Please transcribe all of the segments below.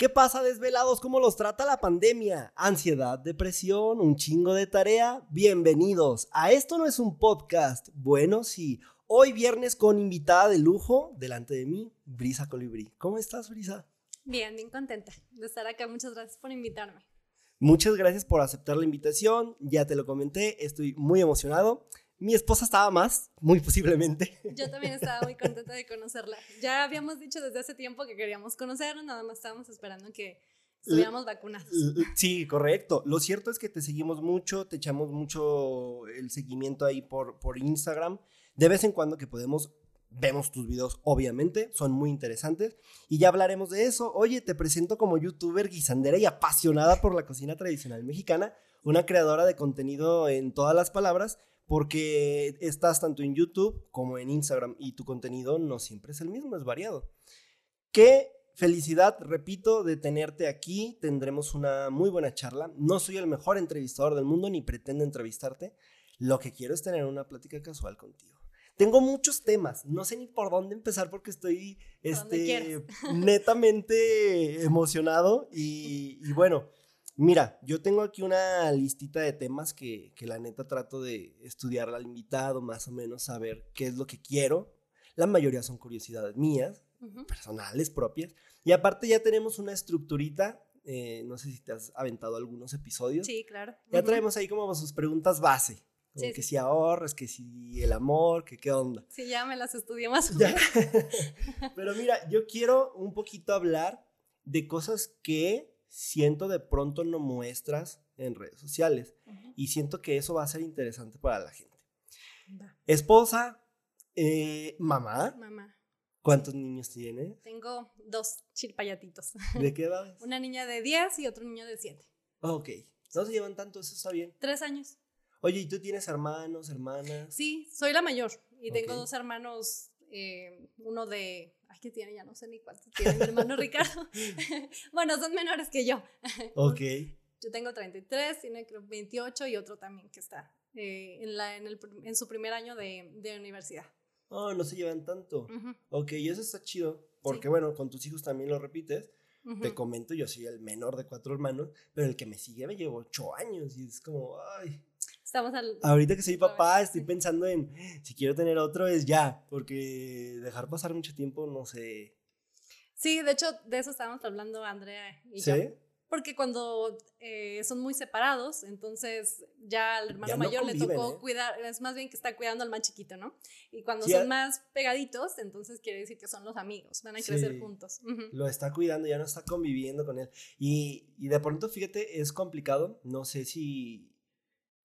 ¿Qué pasa desvelados? ¿Cómo los trata la pandemia? Ansiedad, depresión, un chingo de tarea. Bienvenidos a Esto no es un podcast. Bueno, sí. Hoy viernes con invitada de lujo delante de mí, Brisa Colibrí. ¿Cómo estás, Brisa? Bien, bien contenta de estar acá. Muchas gracias por invitarme. Muchas gracias por aceptar la invitación. Ya te lo comenté, estoy muy emocionado. Mi esposa estaba más, muy posiblemente. Yo también estaba muy contenta de conocerla. Ya habíamos dicho desde hace tiempo que queríamos conocerla, nada más estábamos esperando que estuviéramos vacunados. Sí, correcto. Lo cierto es que te seguimos mucho, te echamos mucho el seguimiento ahí por, por Instagram. De vez en cuando que podemos, vemos tus videos, obviamente, son muy interesantes. Y ya hablaremos de eso. Oye, te presento como youtuber guisandera y apasionada por la cocina tradicional mexicana, una creadora de contenido en todas las palabras porque estás tanto en YouTube como en Instagram y tu contenido no siempre es el mismo, es variado. Qué felicidad, repito, de tenerte aquí. Tendremos una muy buena charla. No soy el mejor entrevistador del mundo ni pretendo entrevistarte. Lo que quiero es tener una plática casual contigo. Tengo muchos temas, no sé ni por dónde empezar porque estoy este, netamente emocionado y, y bueno, Mira, yo tengo aquí una listita de temas que, la neta trato de estudiar al invitado, más o menos saber qué es lo que quiero. La mayoría son curiosidades mías, personales, propias. Y aparte ya tenemos una estructurita, eh, no sé si te has aventado algunos episodios. Sí, claro. Ya traemos ahí como sus preguntas base. Como que si ahorras, que si el amor, que qué onda. Sí, ya me las estudié más o menos. Pero mira, yo quiero un poquito hablar de cosas que siento de pronto no muestras en redes sociales. Y siento que eso va a ser interesante para la gente. Esposa, eh, mamá. Mamá. ¿Cuántos niños tiene? Tengo dos chilpayatitos. ¿De qué edad? Una niña de 10 y otro niño de 7. ok. No se llevan tanto, eso está bien. Tres años. Oye, ¿y tú tienes hermanos, hermanas? Sí, soy la mayor y tengo dos hermanos, eh, uno de Ay, ¿qué tiene? Ya no sé ni cuántos tiene mi hermano Ricardo. bueno, son menores que yo. Ok. Yo tengo 33, tiene creo 28 y otro también que está eh, en, la, en, el, en, su primer año de, de universidad. Oh, no se llevan tanto. Ok, y eso está chido. Porque bueno, con tus hijos también lo repites. Te comento, yo soy el menor de cuatro hermanos, pero el que me sigue me llevo ocho años y es como, ay, Estamos al... Ahorita que soy papá, estoy pensando en si quiero tener otro es ya, porque dejar pasar mucho tiempo, no sé. Sí, de hecho, de eso estábamos hablando Andrea y ¿Sí? yo. Porque cuando eh, son muy separados, entonces ya al hermano mayor le tocó ¿eh? cuidar, es más bien que está cuidando al más chiquito, ¿no? Y cuando son más pegaditos, entonces quiere decir que son los amigos, van a crecer juntos. Lo está cuidando, ya no está conviviendo con él. Y, y de pronto, fíjate, es complicado, no sé si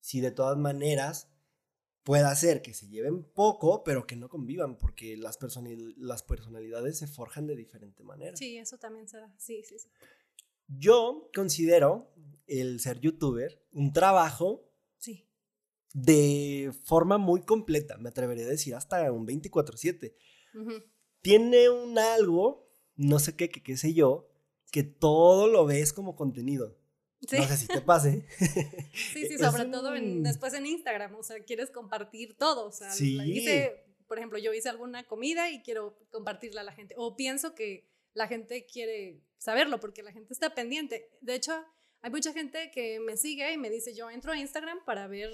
si de todas maneras pueda ser que se lleven poco, pero que no convivan, porque las, las personalidades se forjan de diferente manera. Sí, eso también se da. Sí, sí, sí. Yo considero el ser youtuber un trabajo sí. de forma muy completa, me atrevería a decir, hasta un 24/7. Tiene un algo, no sé qué, qué sé yo, que todo lo ves como contenido. No sé si te pase. Sí, sí, sobre todo después en Instagram, o sea, quieres compartir todo, o sea, por ejemplo, yo hice alguna comida y quiero compartirla a la gente, o pienso que la gente quiere saberlo porque la gente está pendiente. De hecho, hay mucha gente que me sigue y me dice, yo entro a Instagram para ver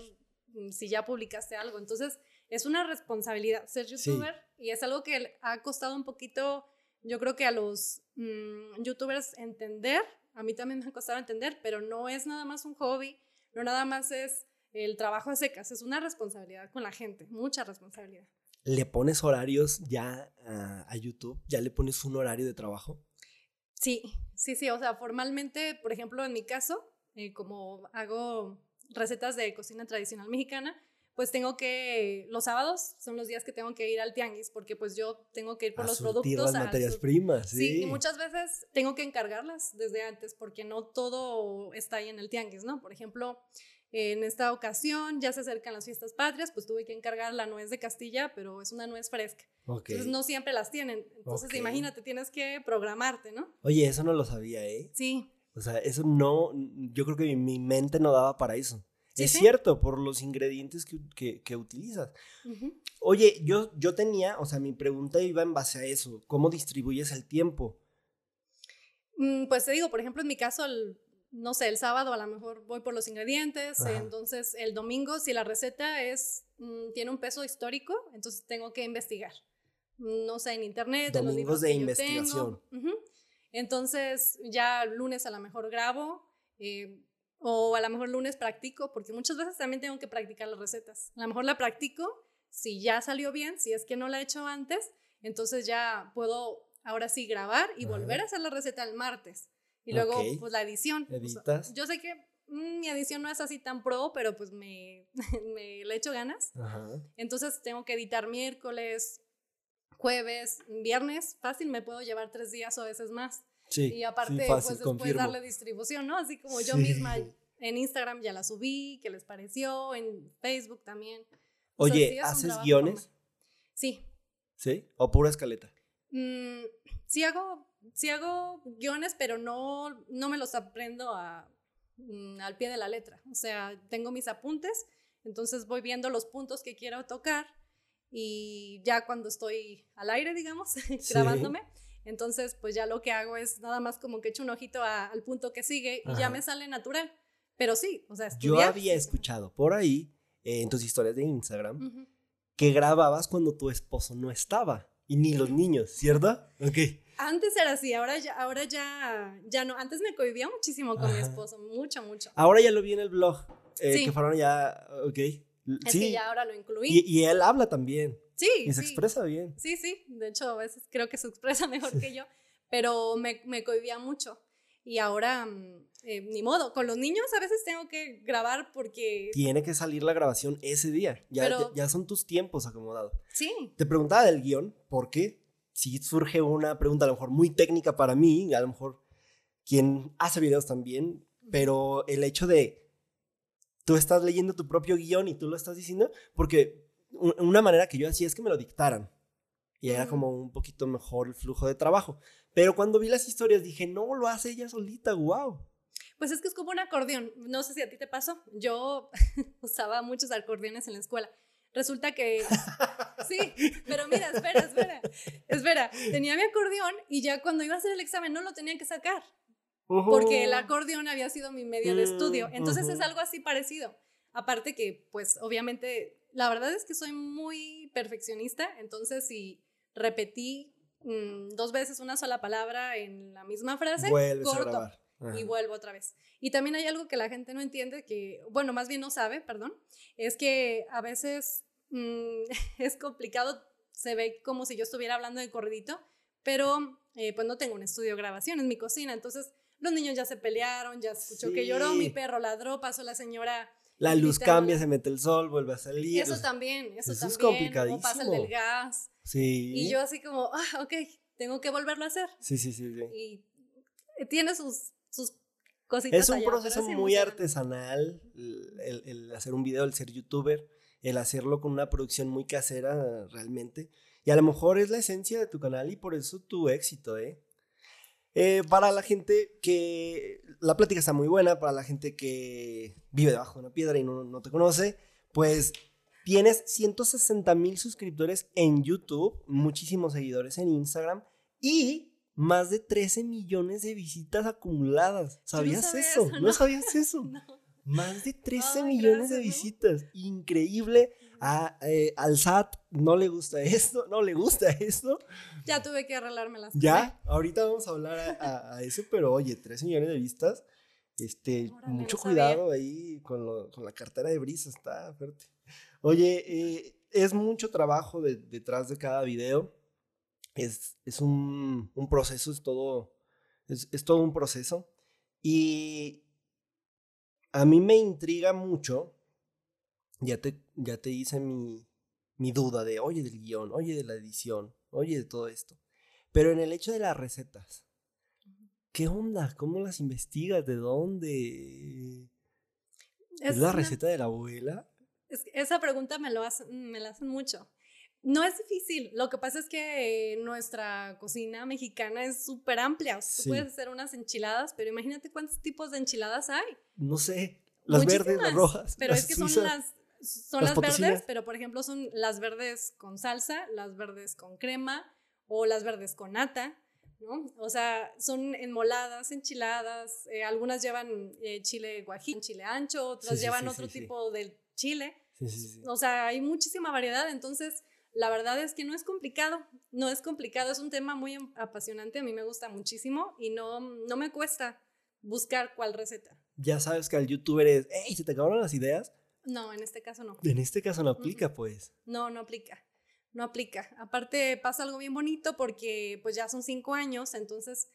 mm, si ya publicaste algo, entonces es una responsabilidad ser youtuber y es algo que ha costado un poquito, yo creo que a los mm, youtubers entender a mí también me ha costado entender, pero no es nada más un hobby, no nada más es el trabajo a secas, es una responsabilidad con la gente, mucha responsabilidad. ¿Le pones horarios ya a, YouTube? ¿Ya le pones un horario de trabajo? Sí, sí, sí, o sea, formalmente, por ejemplo, en mi caso, eh, como hago recetas de cocina tradicional mexicana, pues tengo que, los sábados son los días que tengo que ir al tianguis, porque pues yo tengo que ir por los productos. las materias primas, sí. sí. y muchas veces tengo que encargarlas desde antes, porque no todo está ahí en el tianguis, ¿no? Por ejemplo, en esta ocasión ya se acercan las fiestas patrias, pues tuve que encargar la nuez de Castilla, pero es una nuez fresca. Entonces no siempre las tienen. Entonces imagínate, tienes que programarte, ¿no? Oye, eso no lo sabía, ¿eh? Sí. O sea, eso no, yo creo que mi mente no daba para eso es cierto, por los ingredientes que, que, utilizas. Oye, yo, yo tenía, o sea, mi pregunta iba en base a eso. ¿Cómo distribuyes el tiempo? Mm, pues te digo, por ejemplo, en mi caso, no sé, el sábado a lo mejor voy por los ingredientes, entonces el domingo, si la receta es, mm, tiene un peso histórico, entonces tengo que investigar. No sé, en internet, en los libros de investigación. Entonces, ya lunes a lo mejor grabo, eh, o a lo mejor lunes practico, porque muchas veces también tengo que practicar las recetas. A lo mejor la practico, si ya salió bien, si es que no la he hecho antes, entonces ya puedo ahora sí grabar y volver a hacer la receta el martes. Y luego, pues la edición. ¿Editas? yo sé que mm, mi edición no es así tan pro, pero pues me, me le echo ganas. Entonces tengo que editar miércoles, jueves, viernes. Fácil, me puedo llevar tres días o veces más. Sí, y aparte, pues después darle distribución, ¿no? Así como yo misma en Instagram ya la subí, ¿qué les pareció? En Facebook también. Oye, ¿haces guiones? Sí. ¿Sí? ¿O pura escaleta? Mm, sí hago, sí hago guiones, pero no, no me los aprendo a, mm, al pie de la letra. O sea, tengo mis apuntes, entonces voy viendo los puntos que quiero tocar y ya cuando estoy al aire, digamos, grabándome, entonces pues ya lo que hago es nada más como que echo un ojito al punto que sigue y ya me sale natural. Pero sí, o sea, Yo había escuchado por ahí, en tus historias de Instagram, que grababas cuando tu esposo no estaba y ni los niños, ¿cierto? Ok. Antes era así, ahora ya, ahora ya, ya no. Antes me cohibía muchísimo con mi esposo, mucho, mucho. Ahora ya lo vi en el blog, eh, sí. que fueron ya, ok. Es que ya ahora lo incluí. Y, y, él habla también. Sí. Y se expresa bien. Sí, sí. De hecho, a veces creo que se expresa mejor que yo. Pero me, me cohibía mucho. Y ahora, mm, eh, ni modo. Con los niños a veces tengo que grabar porque. Tiene que salir la grabación ese día. Ya, ya, son tus tiempos acomodados. Sí. Te preguntaba del guion, porque si surge una pregunta a lo mejor muy técnica para mí, a lo mejor quien hace videos también, pero el hecho de tú estás leyendo tu propio guion y tú lo estás diciendo, porque una manera que yo hacía es que me lo dictaran. Y era como un poquito mejor el flujo de trabajo. Pero cuando vi las historias dije, no, lo hace ella solita, wow. Pues es que es como un acordeón. No sé si a ti te pasó. Yo usaba muchos acordeones en la escuela. Resulta que. Sí, pero mira, espera, espera. Espera, tenía mi acordeón y ya cuando iba a hacer el examen no lo tenía que sacar porque el acordeón había sido mi medio de estudio. Mm, Entonces es algo así parecido. Aparte que, pues, obviamente, la verdad es que soy muy perfeccionista, entonces si repetí mm, dos veces una sola palabra en la misma frase, corto y vuelvo otra vez. Y también hay algo que la gente no entiende, que, bueno, más bien no sabe, perdón, es que a veces mm, es complicado, se ve como si yo estuviera hablando de corridito, pero eh, pues no tengo un estudio de grabación, en mi cocina, entonces los niños ya se pelearon, ya escuchó que lloró, mi perro ladró, pasó la señora. La luz cambia, se mete el sol, vuelve a salir. Eso también, eso, también. Es complicadísimo. O pasa el del gas. Sí. Y yo así como, ah, ok, tengo que volverlo a hacer. Sí, sí, sí. Y tiene sus, sus cositas. Es un proceso muy artesanal el, el hacer un video, el ser youtuber, el hacerlo con una producción muy casera realmente. Y a lo mejor es la esencia de tu canal y por eso tu éxito, ¿eh? Eh, para la gente que la plática está muy buena, para la gente que vive debajo de una piedra y no, te conoce, pues tienes 160 mil suscriptores en YouTube, muchísimos seguidores en Instagram y más de 13 millones de visitas acumuladas. ¿Sabías eso? ¿No? sabías eso? Más de 13 millones de visitas. Increíble. Eh, al SAT no le gusta esto, no le gusta esto. Ya tuve que arreglarme las Ya, ahorita vamos a hablar a, eso, pero oye, 13 millones de vistas. Este, mucho cuidado ahí con, con, la cartera de brisa, está fuerte. Oye, eh, es mucho trabajo detrás de cada video. Es, es un, un, proceso, es todo, es, es todo un proceso. Y a mí me intriga mucho ya te, ya te hice mi, mi duda de, oye, del guion, oye, de la edición, oye, de todo esto. Pero en el hecho de las recetas, ¿qué onda? ¿Cómo las investigas? ¿De dónde? ¿Es, la receta de la abuela? esa pregunta me, lo me la hacen mucho. No es difícil. Lo que pasa es que nuestra cocina mexicana es súper amplia. tú puedes hacer unas enchiladas, pero imagínate cuántos tipos de enchiladas hay. No sé. Las verdes, las rojas. Pero es que son las son las, verdes, pero por ejemplo son las verdes con salsa, las verdes con crema o las verdes con nata. ¿no? O sea, son enmoladas, enchiladas, eh, algunas llevan eh, chile guajillo, chile ancho, otras llevan otro tipo de chile. O sea, hay muchísima variedad, entonces la verdad es que no es complicado, no es complicado, es un tema muy apasionante, a mí me gusta muchísimo y no, no me cuesta buscar cuál receta. Ya sabes que al youtuber es, hey, ¿se te acabaron las ideas? No, en este caso no. En este caso no aplica, pues. No, no aplica. No aplica. Aparte pasa algo bien bonito porque pues ya son cinco años, entonces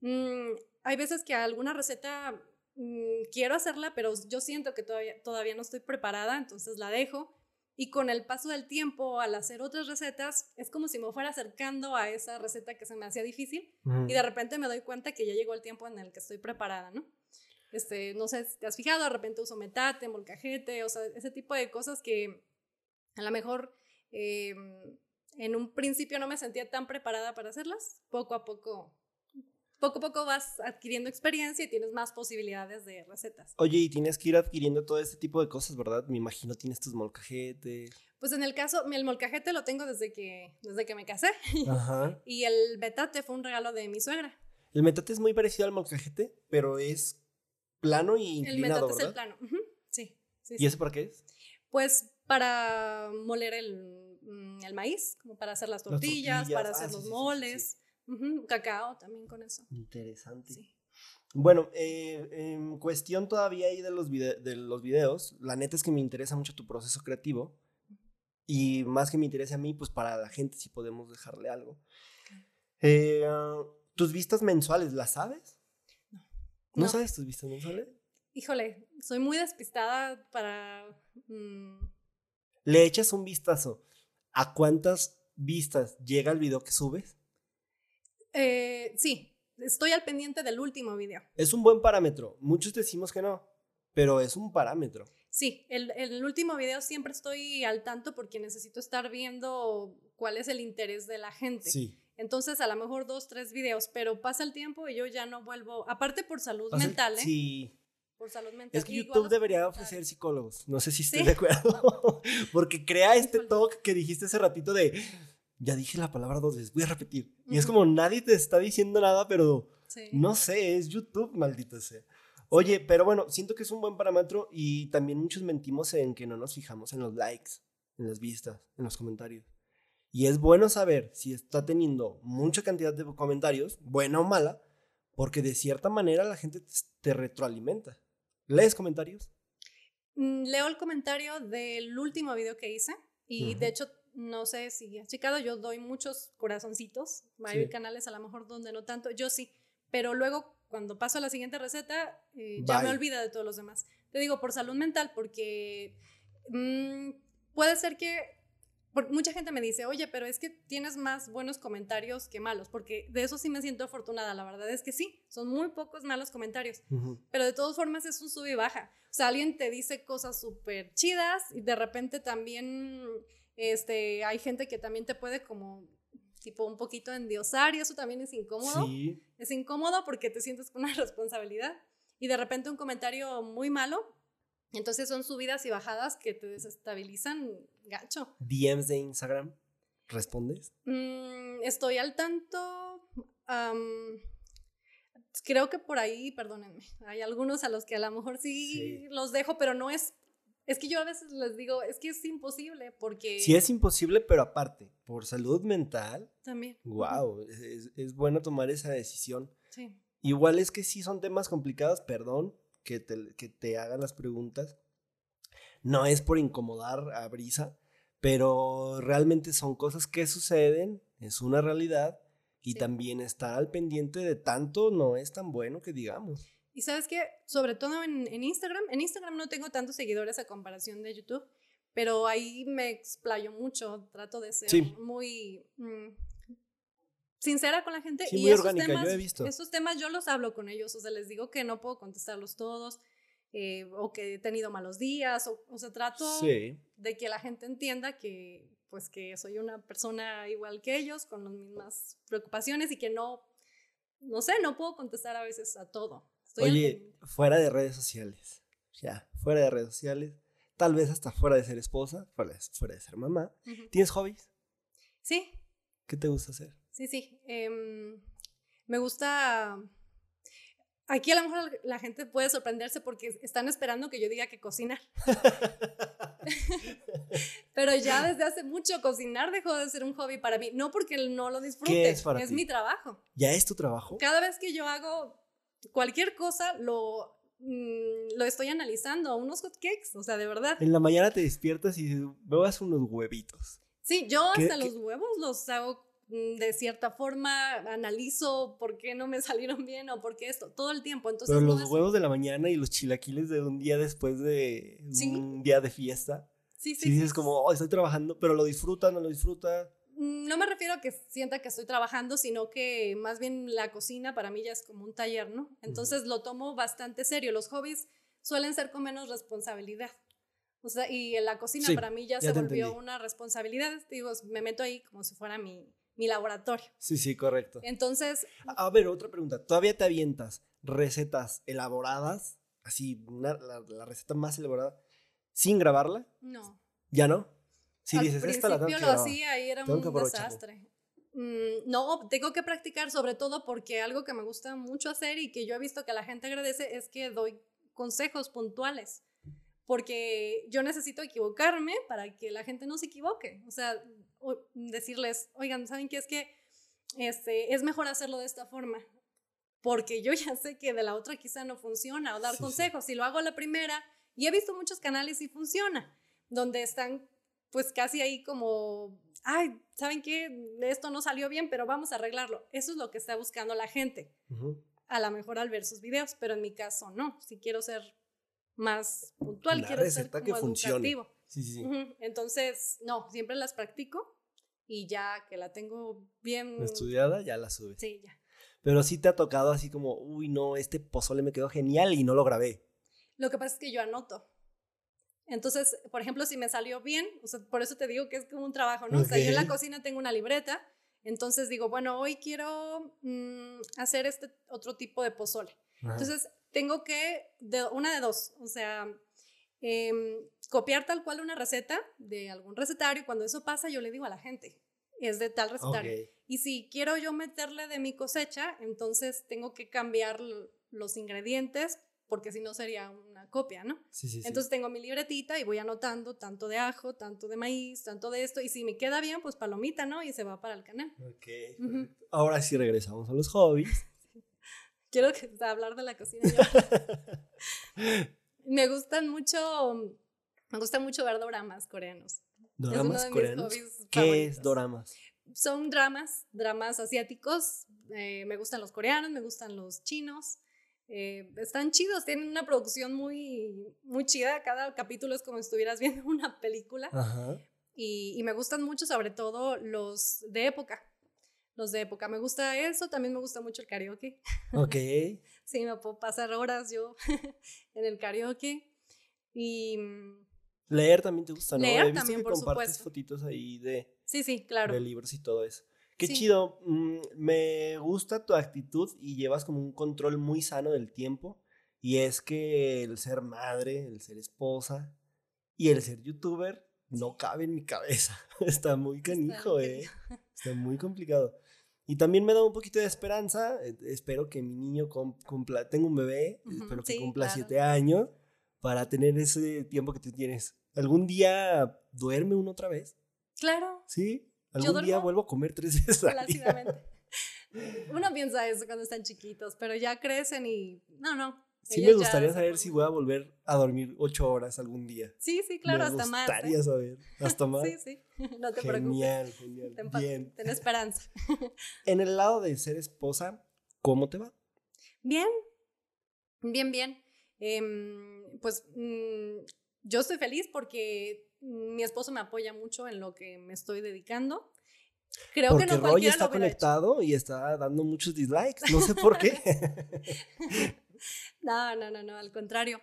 mm, hay veces que alguna receta mm, quiero hacerla, pero yo siento que todavía, todavía no estoy preparada, entonces la dejo. Y con el paso del tiempo, al hacer otras recetas, es como si me fuera acercando a esa receta que se me hacía difícil y de repente me doy cuenta que ya llegó el tiempo en el que estoy preparada, ¿no? Este, no sé si te has fijado, de repente uso metate, molcajete, o sea, ese tipo de cosas que a lo mejor em, en un principio no me sentía tan preparada para hacerlas. Poco a poco, poco a poco vas adquiriendo experiencia y tienes más posibilidades de recetas. Oye, y tienes que ir adquiriendo todo este tipo de cosas, ¿verdad? Me imagino tienes tus molcajetes. Pues en el caso, el molcajete lo tengo desde que, desde que me casé. Ajá. y el metate fue un regalo de mi suegra. El metate es muy parecido al molcajete, pero es plano y inclinado, El metate es el plano, sí, ¿Y eso para qué es? Pues para moler el, mm, el maíz, como para hacer las tortillas, para hacer ah, los moles, cacao también con eso. Interesante. Bueno, eh, en cuestión todavía ahí de los, de los videos, la neta es que me interesa mucho tu proceso creativo y más que me interese a mí, pues para la gente si podemos dejarle algo. Eh, ¿Tus vistas mensuales las sabes? ¿No, sabes tus vistas mensuales? Híjole, soy muy despistada para... Mm, ¿Le echas un vistazo a cuántas vistas llega el video que subes? Eh, sí, estoy al pendiente del último video. Es un buen parámetro. Muchos decimos que no, pero es un parámetro. Sí, el, el, último video siempre estoy al tanto porque necesito estar viendo cuál es el interés de la gente. Sí. Entonces, a lo mejor dos, tres videos, pero pasa el tiempo y yo ya no vuelvo. Aparte por salud mental, ¿eh? Sí. Por salud mental. Es que YouTube debería ofrecer psicólogos. No sé si estoy de acuerdo. Porque crea este talk que dijiste hace ratito de. Ya dije la palabra dos veces, voy a repetir. Y es como nadie te está diciendo nada, pero no sé, es YouTube, maldito sea. Oye, pero bueno, siento que es un buen parámetro y también muchos mentimos en que no nos fijamos en los likes, en las vistas, en los comentarios. Y es bueno saber si está teniendo mucha cantidad de comentarios, buena o mala, porque de cierta manera la gente te retroalimenta. ¿Lees comentarios? Mm, leo el comentario del último video que hice y de hecho no sé si has checado, yo doy muchos corazoncitos, hay canales a lo mejor donde no tanto, yo sí, pero luego cuando paso a la siguiente receta eh, ya me olvida de todos los demás. Te digo por salud mental porque mm, puede ser que mucha gente me dice, oye, pero es que tienes más buenos comentarios que malos, porque de eso sí me siento afortunada, la verdad es que sí, son muy pocos malos comentarios, pero de todas formas es un sub y baja. O sea, alguien te dice cosas súper chidas y de repente también este, hay gente que también te puede como tipo un poquito endiosar y eso también es incómodo. Es incómodo porque te sientes con una responsabilidad y de repente un comentario muy malo entonces son subidas y bajadas que te desestabilizan gacho. DMs de Instagram, ¿respondes? Mm, estoy al tanto. creo que por ahí, perdónenme, hay algunos a los que a lo mejor sí, los dejo, pero no es es que yo a veces les digo, es que es imposible porque... Sí, es imposible, pero aparte, por salud mental... También. Wow, es, es, bueno tomar esa decisión. Sí. Igual es que sí son temas complicados, perdón, que te, que te hagan las preguntas. No es por incomodar a Brisa, pero realmente son cosas que suceden, es una realidad y también estar al pendiente de tanto no es tan bueno que digamos. Y sabes que, sobre todo en, en, Instagram, en Instagram no tengo tantos seguidores a comparación de YouTube, pero ahí me explayo mucho, trato de ser muy mm, sincera con la gente. y muy orgánica, temas, yo he visto. Esos temas yo los hablo con ellos, o sea, les digo que no puedo contestarlos todos, eh, o que he tenido malos días, o, o sea, trato de que la gente entienda que, pues, que soy una persona igual que ellos, con las mismas preocupaciones y que no, no sé, no puedo contestar a veces a todo. Oye, fuera de redes sociales, ya, fuera de redes sociales, tal vez hasta fuera de ser esposa, fuera de, fuera de ser mamá, ¿tienes hobbies? Sí. ¿Qué te gusta hacer? Sí, sí. Em, Me gusta Aquí a lo mejor la gente puede sorprenderse porque están esperando que yo diga que cocinar. Pero ya desde hace mucho cocinar dejó de ser un hobby para mí. No porque no lo disfrute, es, es mi trabajo. ¿Ya es tu trabajo? Cada vez que yo hago cualquier cosa, lo, mm, lo estoy analizando. Unos hotcakes, o sea, de verdad. En la mañana te despiertas y bebas unos huevitos. Sí, yo hasta los huevos los hago de cierta forma analizo por qué no me salieron bien o por qué esto, todo el tiempo. Entonces, Pero los huevos de la mañana y los chilaquiles de un día después de un día de fiesta. Sí, sí. dices como, oh, estoy trabajando, pero lo disfruta, no lo disfruta. Mm, no me refiero a que sienta que estoy trabajando, sino que más bien la cocina para mí ya es como un taller, ¿no? Entonces lo tomo bastante serio. Los hobbies suelen ser con menos responsabilidad. O sea, y en la cocina para mí ya, se volvió una responsabilidad. Digo, me meto ahí como si fuera mi, mi laboratorio. Sí, sí, correcto. Entonces... A, ver, otra pregunta. ¿Todavía te avientas recetas elaboradas, así, la, receta más elaborada, sin grabarla? No. ¿Ya no? Sí, Al dices, esta la tengo lo hacía y era un desastre. Mm, no, tengo que practicar sobre todo porque algo que me gusta mucho hacer y que yo he visto que la gente agradece es que doy consejos puntuales porque yo necesito equivocarme para que la gente no se equivoque. O sea, decirles, oigan, ¿saben qué? Es que este, es mejor hacerlo de esta forma, porque yo ya sé que de la otra quizá no funciona, o dar consejos. Si lo hago a la primera, y he visto muchos canales y funciona, donde están pues casi ahí como, ay, ¿saben qué? Esto no salió bien, pero vamos a arreglarlo. Eso es lo que está buscando la gente. A lo mejor al ver sus videos, pero en mi caso no. Si quiero ser más puntual, quiero ser como que educativo. Sí, sí. Entonces, no, siempre las practico y ya que la tengo bien estudiada, ya la subes. Sí, ya. Pero sí te ha tocado así como, uy, no, este pozole me quedó genial y no lo grabé. Lo que pasa es que yo anoto. Entonces, por ejemplo, si me salió bien, o sea, por eso te digo que es como un trabajo, ¿no? O sea, yo en la cocina tengo una libreta, entonces digo, bueno, hoy quiero mm, hacer este otro tipo de pozole. Entonces, tengo que, de, una de dos, o sea, em, copiar tal cual una receta de algún recetario cuando eso pasa yo le digo a la gente, es de tal recetario. Y si quiero yo meterle de mi cosecha, entonces tengo que cambiar los ingredientes porque si no sería una copia, ¿no? Sí, sí, entonces tengo mi libretita y voy anotando tanto de ajo, tanto de maíz, tanto de esto y si me queda bien, pues palomita, ¿no? Y se va para el canal. Ok. Ahora sí regresamos a los hobbies. Quiero hablar de la cocina. me gustan mucho, me gusta mucho ver doramas coreanos. ¿Doramas coreanos? ¿Qué es doramas? Son dramas, dramas asiáticos. Eh, me gustan los coreanos, me gustan los chinos. Eh, están chidos, tienen una producción muy, muy chida. Cada capítulo es como si estuvieras viendo una película. Y, y, me gustan mucho, sobre todo los de época los de época. Me gusta eso, también me gusta mucho el karaoke. Ok. sí, me puedo pasar horas yo en el karaoke. Y... Mm, leer también te gusta, ¿no? Leer He visto también, que por compartes fotitos ahí de... Sí, sí, claro. De libros y todo eso. Qué chido. Mm, me gusta tu actitud y llevas como un control muy sano del tiempo. Y es que el ser madre, el ser esposa y el ser youtuber no cabe en mi cabeza. Está muy canijo, eh. Está muy complicado. Y también me da un poquito de esperanza. Eh, espero que mi niño cumpla, tengo un bebé, espero que cumpla siete años para tener ese tiempo que tú tienes. ¿Algún día duerme uno otra vez? Claro. ¿Sí? ¿Algún día vuelvo a comer tres veces al día? Uno piensa eso cuando están chiquitos, pero ya crecen y no, no, Sí me gustaría saber si voy a volver a dormir ocho horas algún día. Sí, sí, claro, hasta más. Me gustaría saber, hasta más. sí, sí, no te genial, preocupes. Genial, ten, Bien. Ten esperanza. en el lado de ser esposa, ¿cómo te va? Bien, bien, bien. Em, pues mm, yo estoy feliz porque mi esposo me apoya mucho en lo que me estoy dedicando. Creo porque que no Roy está conectado y está dando muchos dislikes, no sé por qué. No, no, no, no, al contrario.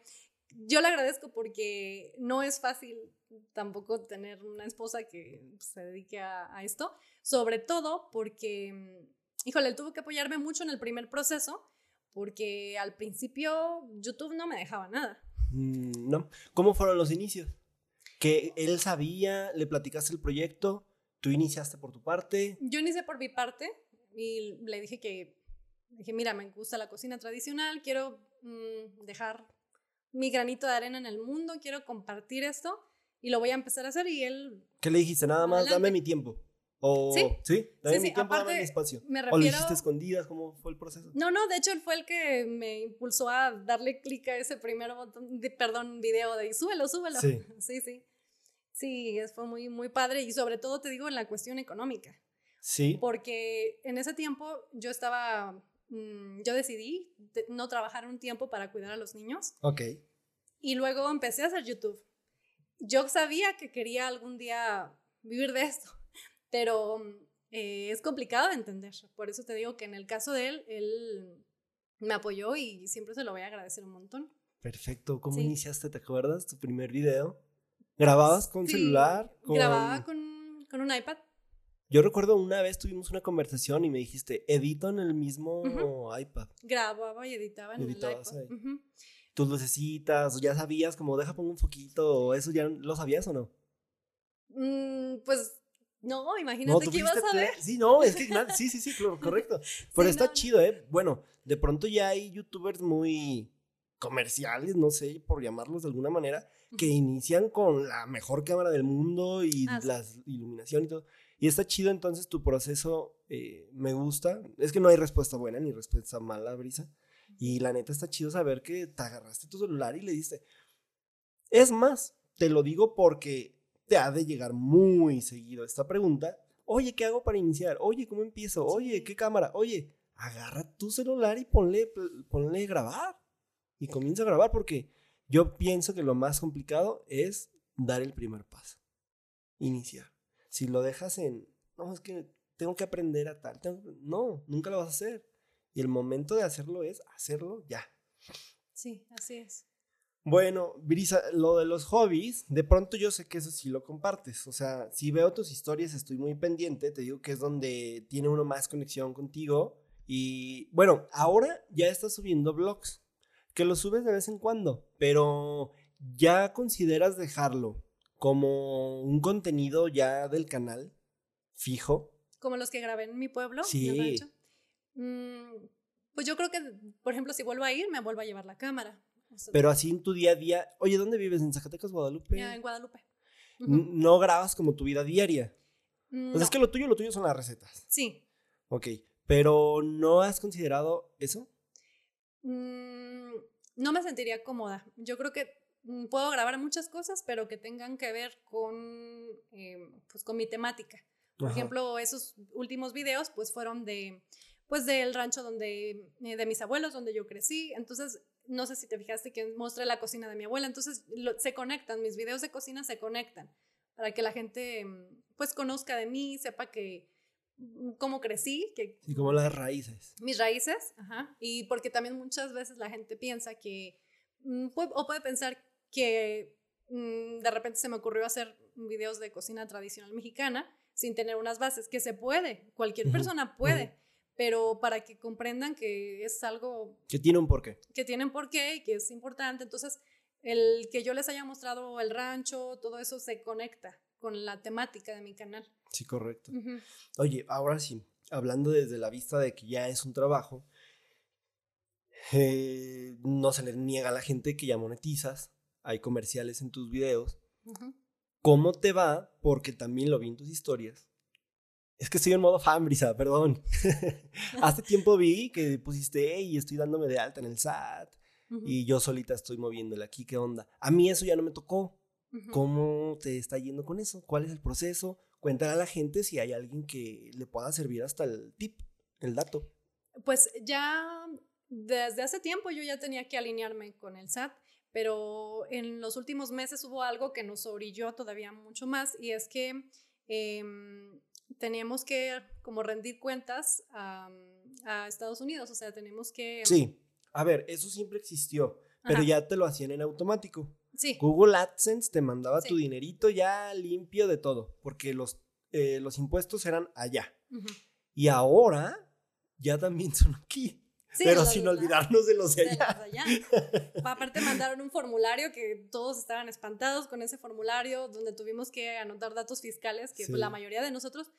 Yo le agradezco porque no es fácil tampoco tener una esposa que se dedique a, esto, sobre todo porque, mm, híjole, él tuvo que apoyarme mucho en el primer proceso porque al principio YouTube no me dejaba nada. Mm, no. ¿Cómo fueron los inicios? Que él sabía, le platicaste el proyecto, tú iniciaste por tu parte. Yo inicié por mi parte y le dije que dije, mira, me gusta la cocina tradicional, quiero mm, dejar mi granito de arena en el mundo, quiero compartir esto y lo voy a empezar a hacer y él... ¿Qué le dijiste? Nada más, dame mi tiempo. O, sí, sí, dame mi tiempo, dame mi espacio. ¿O lo hiciste escondidas? ¿Cómo fue el proceso? No, no, de hecho él fue el que me impulsó a darle clic a ese primer botón, de, perdón, video de súbelo, súbelo. Sí, sí. Sí, sí fue muy, muy padre y sobre todo te digo en la cuestión económica. Sí. Porque en ese tiempo yo estaba, mm, yo decidí no trabajar un tiempo para cuidar a los niños. Ok. Y luego empecé a hacer YouTube. Yo sabía que quería algún día vivir de esto pero eh, es complicado de entender. Por eso te digo que en el caso de él, él me apoyó y siempre se lo voy a agradecer un montón. Perfecto. ¿Cómo iniciaste? ¿Te acuerdas? Tu primer video. ¿Grababas con celular? Grababa con, con, un iPad. Yo recuerdo una vez tuvimos una conversación y me dijiste, edito en el mismo iPad. Grababa y editaba en el iPad. Tus lucecitas, ya sabías como deja pongo un foquito, ¿eso ya lo sabías o no? Mm, pues no, imagínate que ibas a ver. Sí, no, es que sí, sí, sí, correcto. Pero está chido, ¿eh? Bueno, de pronto ya hay youtubers muy comerciales, no sé, por llamarlos de alguna manera, que inician con la mejor cámara del mundo y ah, la iluminación y todo. Y está chido entonces tu proceso, eh, me gusta. Es que no hay respuesta buena ni respuesta mala, Brisa. Y la neta está chido saber que te agarraste tu celular y le diste. Es más, te lo digo porque te ha de llegar muy seguido esta pregunta. Oye, ¿qué hago para iniciar? Oye, ¿cómo empiezo? Oye, ¿qué cámara? Oye, agarra tu celular y ponle, ponle grabar. Y comienza a grabar porque yo pienso que lo más complicado es dar el primer paso. Iniciar. Si lo dejas en, no, es que tengo que aprender a tal. no, nunca lo vas a hacer. Y el momento de hacerlo es hacerlo ya. Sí, así es. Bueno, Brisa, lo de los hobbies, de pronto yo sé que eso sí lo compartes. O sea, si veo tus historias, estoy muy pendiente. Te digo que es donde tiene uno más conexión contigo. Y bueno, ahora ya estás subiendo vlogs, que los subes de vez en cuando, pero ya consideras dejarlo como un contenido ya del canal fijo. Como los que grabé en mi pueblo. Sí. Mm, pues yo creo que, por ejemplo, si vuelvo a ir, me vuelvo a llevar la cámara pero así en tu día a día, oye, ¿dónde vives? ¿En Zacatecas, Guadalupe? Ya, en Guadalupe. No grabas como tu vida diaria. No. es que lo tuyo, lo tuyo son las recetas. Sí. Ok, pero ¿no has considerado eso? Mm, no me sentiría cómoda. Yo creo que puedo grabar muchas cosas, pero que tengan que ver con, em, pues, con mi temática. Por ejemplo, esos últimos videos pues fueron de pues del rancho donde eh, de mis abuelos donde yo crecí, entonces no sé si te fijaste que mostré la cocina de mi abuela, entonces se conectan, mis videos de cocina se conectan para que la gente mm, pues conozca de mí, sepa que mm, cómo crecí, que y como las raíces. Mis raíces, ajá, y porque también muchas veces la gente piensa que mm, o puede pensar que de repente se me ocurrió hacer videos de cocina tradicional mexicana sin tener unas bases, que se puede, cualquier persona puede pero para que comprendan que es algo... Que tiene un porqué. Que tiene un porqué y que es importante. Entonces, el que yo les haya mostrado el rancho, todo eso se conecta con la temática de mi canal. Sí, correcto. Oye, ahora sí, hablando desde la vista de que ya es un trabajo, eh, no se le niega a la gente que ya monetizas, hay comerciales en tus videos. ¿Cómo te va? Porque también lo vi en tus historias es que estoy en modo fan, Brisa, perdón. Hace tiempo vi que pusiste, hey, estoy dándome de alta en el SAT. Y yo solita estoy moviéndole aquí, ¿qué onda? A mí eso ya no me tocó. ¿Cómo te está yendo con eso? ¿Cuál es el proceso? Cuéntale a la gente si hay alguien que le pueda servir hasta el tip, el dato. Pues ya desde hace tiempo yo ya tenía que alinearme con el SAT, pero en los últimos meses hubo algo que nos orilló todavía mucho más y es que em, teníamos que como rendir cuentas a, Estados Unidos, o sea, tenemos que... Sí, a ver, eso siempre existió, pero ya te lo hacían en automático. Sí. Google AdSense te mandaba tu dinerito ya limpio de todo, porque los, eh, los impuestos eran allá. Y ahora ya también son aquí. Pero sin olvidarnos de los de allá. Aparte mandaron un formulario que todos estaban espantados con ese formulario donde tuvimos que anotar datos fiscales que la mayoría de nosotros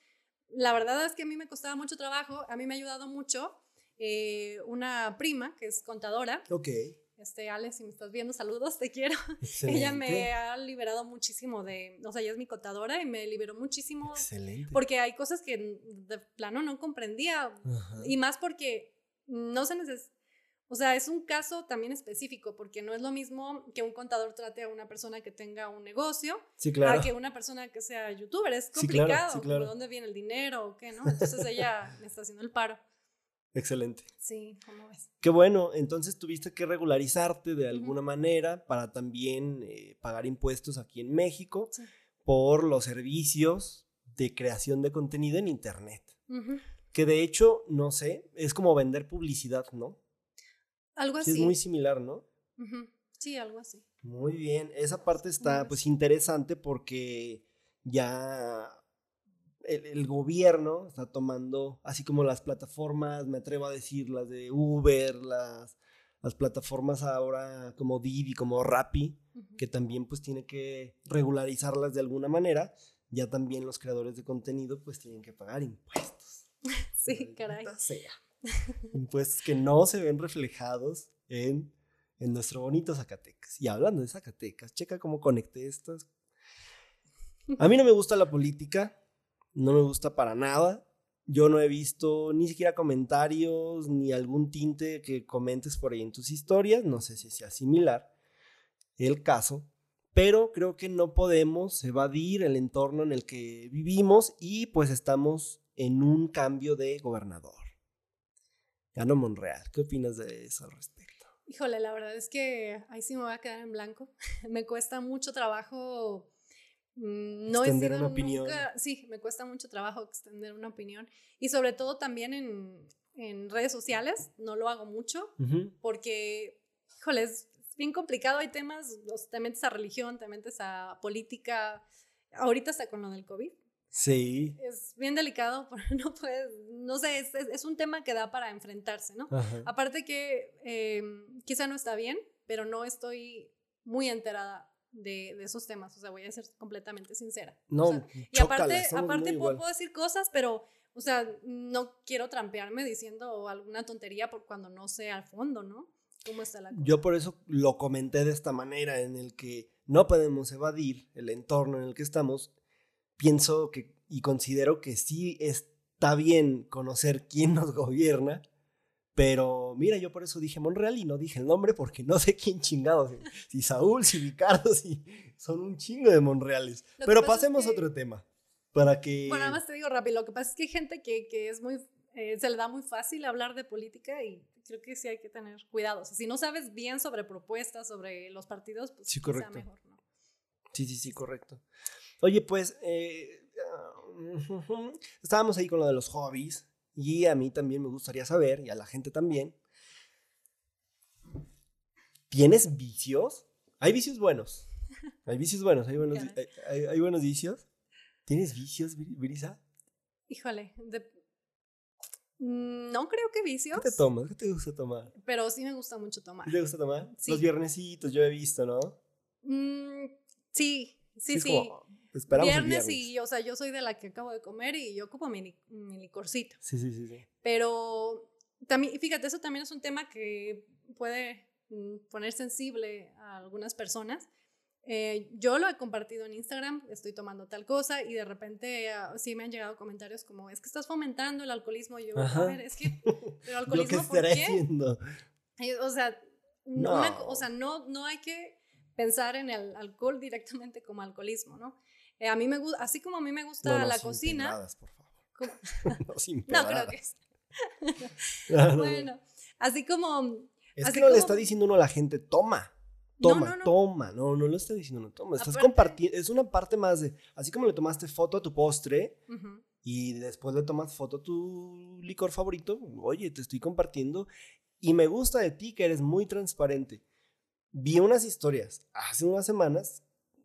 la verdad es que a mí me costaba mucho trabajo, a mí me ha ayudado mucho eh, una prima que es contadora. Ok. Este, Ale, si me estás viendo, saludos, te quiero. ella me ha liberado muchísimo de, o sea, ella es mi contadora y me liberó muchísimo. Excelente. Porque hay cosas que de plano no comprendía. Y más porque no se necesita o sea, es un caso también específico, porque no es lo mismo que un contador trate a una persona que tenga un negocio sí, claro. a que una persona que sea youtuber. Es complicado, sí, claro, ¿de dónde viene el dinero o qué, no? Entonces ella me está haciendo el paro. Excelente. Sí, ¿cómo ves? Qué bueno, entonces tuviste que regularizarte de alguna manera para también eh, pagar impuestos aquí en México por los servicios de creación de contenido en Internet. Que de hecho, no sé, es como vender publicidad, ¿no? Algo así. es muy similar, ¿no? Sí, algo así. Muy bien, esa parte está pues interesante porque ya el, gobierno está tomando, así como las plataformas, me atrevo a decir, las de Uber, las, las plataformas ahora como Didi, como Rappi, que también pues tiene que regularizarlas de alguna manera, ya también los creadores de contenido pues tienen que pagar impuestos. sí, caray. Sea. Impuestos que no se ven reflejados en, en nuestro bonito Zacatecas. Y hablando de Zacatecas, checa cómo conecté estas. A mí no me gusta la política, no me gusta para nada. Yo no he visto ni siquiera comentarios ni algún tinte que comentes por ahí en tus historias. No sé si sea similar el caso, pero creo que no podemos evadir el entorno en el que vivimos y pues estamos en un cambio de gobernador. Ganó Monreal. ¿Qué opinas de eso al respecto? Híjole, la verdad es que ahí sí me voy a quedar en blanco. me cuesta mucho trabajo mm, no extender una opinión. sí, me cuesta mucho trabajo extender una opinión. Y sobre todo también en, en redes sociales, no lo hago mucho, porque, híjole, es bien complicado. Hay temas, te metes a religión, te metes a política, ahorita está con lo del COVID. Sí. Es bien delicado, no puedes, no sé, es, es, un tema que da para enfrentarse, ¿no? Aparte que em, quizá no está bien, pero no estoy muy enterada de, de, esos temas, o sea, voy a ser completamente sincera. No, y aparte, aparte puedo, puedo, decir cosas, pero, o sea, no quiero trampearme diciendo alguna tontería por cuando no sé al fondo, ¿no? ¿Cómo está la cosa? Yo por eso lo comenté de esta manera, en el que no podemos evadir el entorno en el que estamos pienso que y considero que sí está bien conocer quién nos gobierna, pero mira, yo por eso dije Monreal y no dije el nombre porque no sé quién chingados, si Saúl, si Ricardo, si son un chingo de Monreales. pero pasemos a otro tema. Para que... Bueno, nada más te digo rápido, lo que pasa es que hay gente que, que es muy, eh, se le da muy fácil hablar de política y creo que sí hay que tener cuidado. si no sabes bien sobre propuestas, sobre los partidos, pues sí, sea mejor, ¿no? Sí, sí, sí, correcto. Oye, pues eh, estábamos ahí con lo de los hobbies y a mí también me gustaría saber, y a la gente también, ¿tienes vicios? Hay vicios buenos. Hay vicios buenos, hay buenos, hay, buenos vicios. ¿Tienes vicios, Brisa? Híjole, mm, no creo que vicios. ¿Qué te tomas? ¿Qué te gusta tomar? Pero sí me gusta mucho tomar. ¿Te gusta tomar? Los viernesitos, yo he visto, ¿no? Mm, sí, sí, sí. Esperamos viernes, y, o sea, yo soy de la que acabo de comer y yo ocupo mi, mi licorcito. Sí, sí, sí, sí. Pero también, fíjate, eso también es un tema que puede mm, poner sensible a algunas personas. Eh, yo lo he compartido en Instagram, estoy tomando tal cosa y de repente uh, sí me han llegado comentarios como, es que estás fomentando el alcoholismo. Y yo, a ver, es que, pero alcoholismo, ¿por qué? Haciendo? O sea, no. o sea no, no hay que pensar en el alcohol directamente como alcoholismo, ¿no? Eh, a mí me gusta, así como a mí me gusta la cocina. por favor. no, sin no creo que es. bueno, así como. Es que no le está diciendo uno a la gente, toma. Toma, toma, no, no lo está diciendo uno, toma. Estás compartiendo, es una parte más de, así como le tomaste foto a tu postre y después le tomas foto a tu licor favorito, oye, te estoy compartiendo y me gusta de ti que eres muy transparente. Vi unas historias hace unas semanas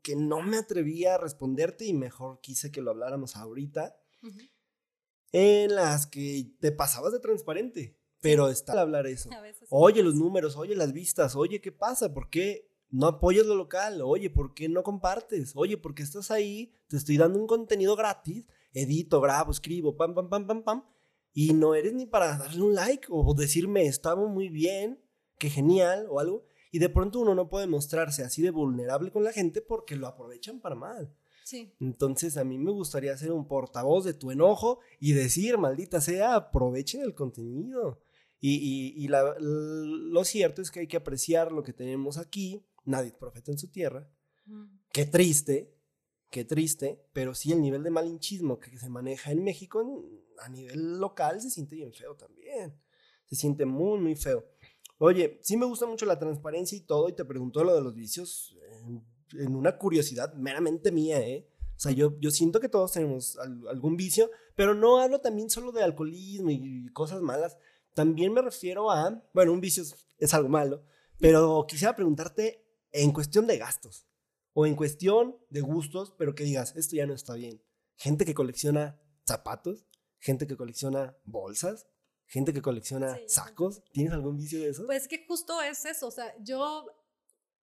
que no me atrevía a responderte y mejor quise que lo habláramos ahorita, en las que te pasabas de transparente, pero está al hablar eso. Oye los números, oye las vistas, oye qué pasa, ¿por qué no apoyas lo local? Oye, ¿por qué no compartes? Oye, ¿por qué estás ahí? Te estoy dando un contenido gratis, edito, grabo, escribo, pam, pam, pam, pam, pam. y no eres ni para darle un like o decirme estaba muy bien, qué genial o algo. Y de pronto uno no puede mostrarse así de vulnerable con la gente porque lo aprovechan para mal. Sí. Entonces a mí me gustaría ser un portavoz de tu enojo y decir, maldita sea, aprovechen el contenido. Y, y, lo cierto es que hay que apreciar lo que tenemos aquí. Nadie es profeta en su tierra. Mm. Qué triste, qué triste, pero sí el nivel de malinchismo que se maneja en México a nivel local se siente bien feo también. Se siente muy, muy feo. Oye, sí me gusta mucho la transparencia y todo, y te pregunto lo de los vicios en, una curiosidad meramente mía, ¿eh? O sea, yo, yo siento que todos tenemos algún vicio, pero no hablo también solo de alcoholismo y cosas malas. También me refiero a, bueno, un vicio es algo malo, pero quisiera preguntarte en cuestión de gastos o en cuestión de gustos, pero que digas, esto ya no está bien. Gente que colecciona zapatos, gente que colecciona bolsas, gente que colecciona sacos. ¿Tienes algún vicio de eso? Pues que justo es eso, o sea, yo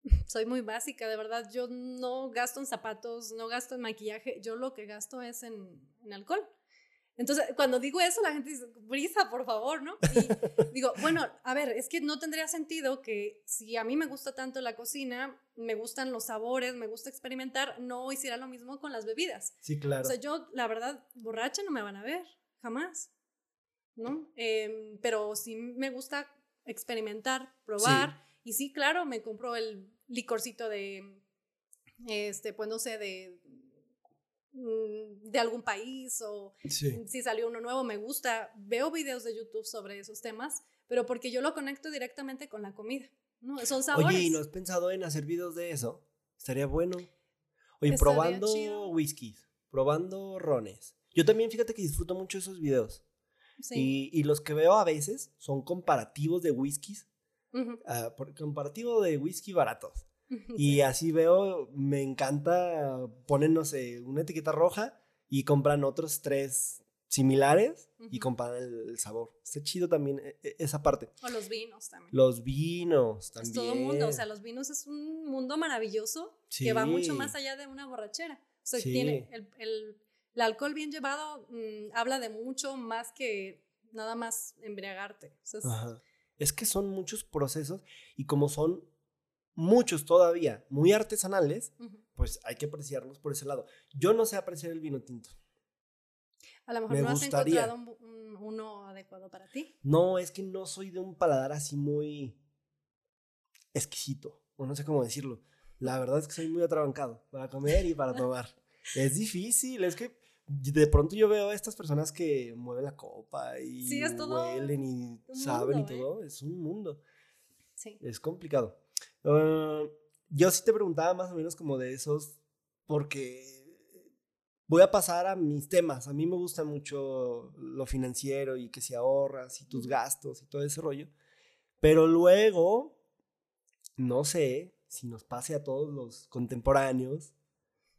soy muy básica, de verdad, yo no gasto en zapatos, no gasto en maquillaje, yo lo que gasto es en, en alcohol. Entonces, cuando digo eso, la gente dice, brisa, por favor, ¿no? Y digo, bueno, a ver, es que no tendría sentido que si a mí me gusta tanto la cocina, me gustan los sabores, me gusta experimentar, no hiciera lo mismo con las bebidas. Sí, claro. O sea, yo, la verdad, borracha no me van a ver, jamás, ¿no? Em, pero sí me gusta experimentar, probar, y sí, claro, me compro el licorcito de, este, pues no sé, de Mm, de algún país o si salió uno nuevo, me gusta. Veo videos de YouTube sobre esos temas, pero porque yo lo conecto directamente con la comida. ¿no? Son sabores. Oye, ¿y no has pensado en hacer videos de eso? Estaría bueno. Oye, probando whiskies, probando rones. Yo también fíjate que disfruto mucho esos videos. Y, y, los que veo a veces son comparativos de whiskies. Ah, por, comparativo de whisky baratos. Y así veo, me encanta poner, no sé, una etiqueta roja y compran otros tres similares y comparan el, sabor. Está chido también e, e, esa parte. O los vinos también. Los vinos también. Es todo mundo, o sea, los vinos es un mundo maravilloso que va mucho más allá de una borrachera. O sea, tiene el, el, el, alcohol bien llevado mm, habla de mucho más que nada más embriagarte. Es que son muchos procesos y como son muchos todavía muy artesanales, pues hay que apreciarlos por ese lado. Yo no sé apreciar el vino tinto. A lo mejor no has encontrado uno adecuado para ti. No, es que no soy de un paladar así muy exquisito, o no sé cómo decirlo. La verdad es que soy muy atrabancado para comer y para tomar. es difícil, es que de pronto yo veo a estas personas que mueven la copa y huelen y saben y ¿eh? todo. Es un mundo. Sí. Es complicado. Ah, yo sí te preguntaba más o menos como de esos, porque voy a pasar a mis temas. A mí me gusta mucho lo financiero y que si ahorras y tus gastos y todo ese rollo. Pero luego, no sé si nos pase a todos los contemporáneos,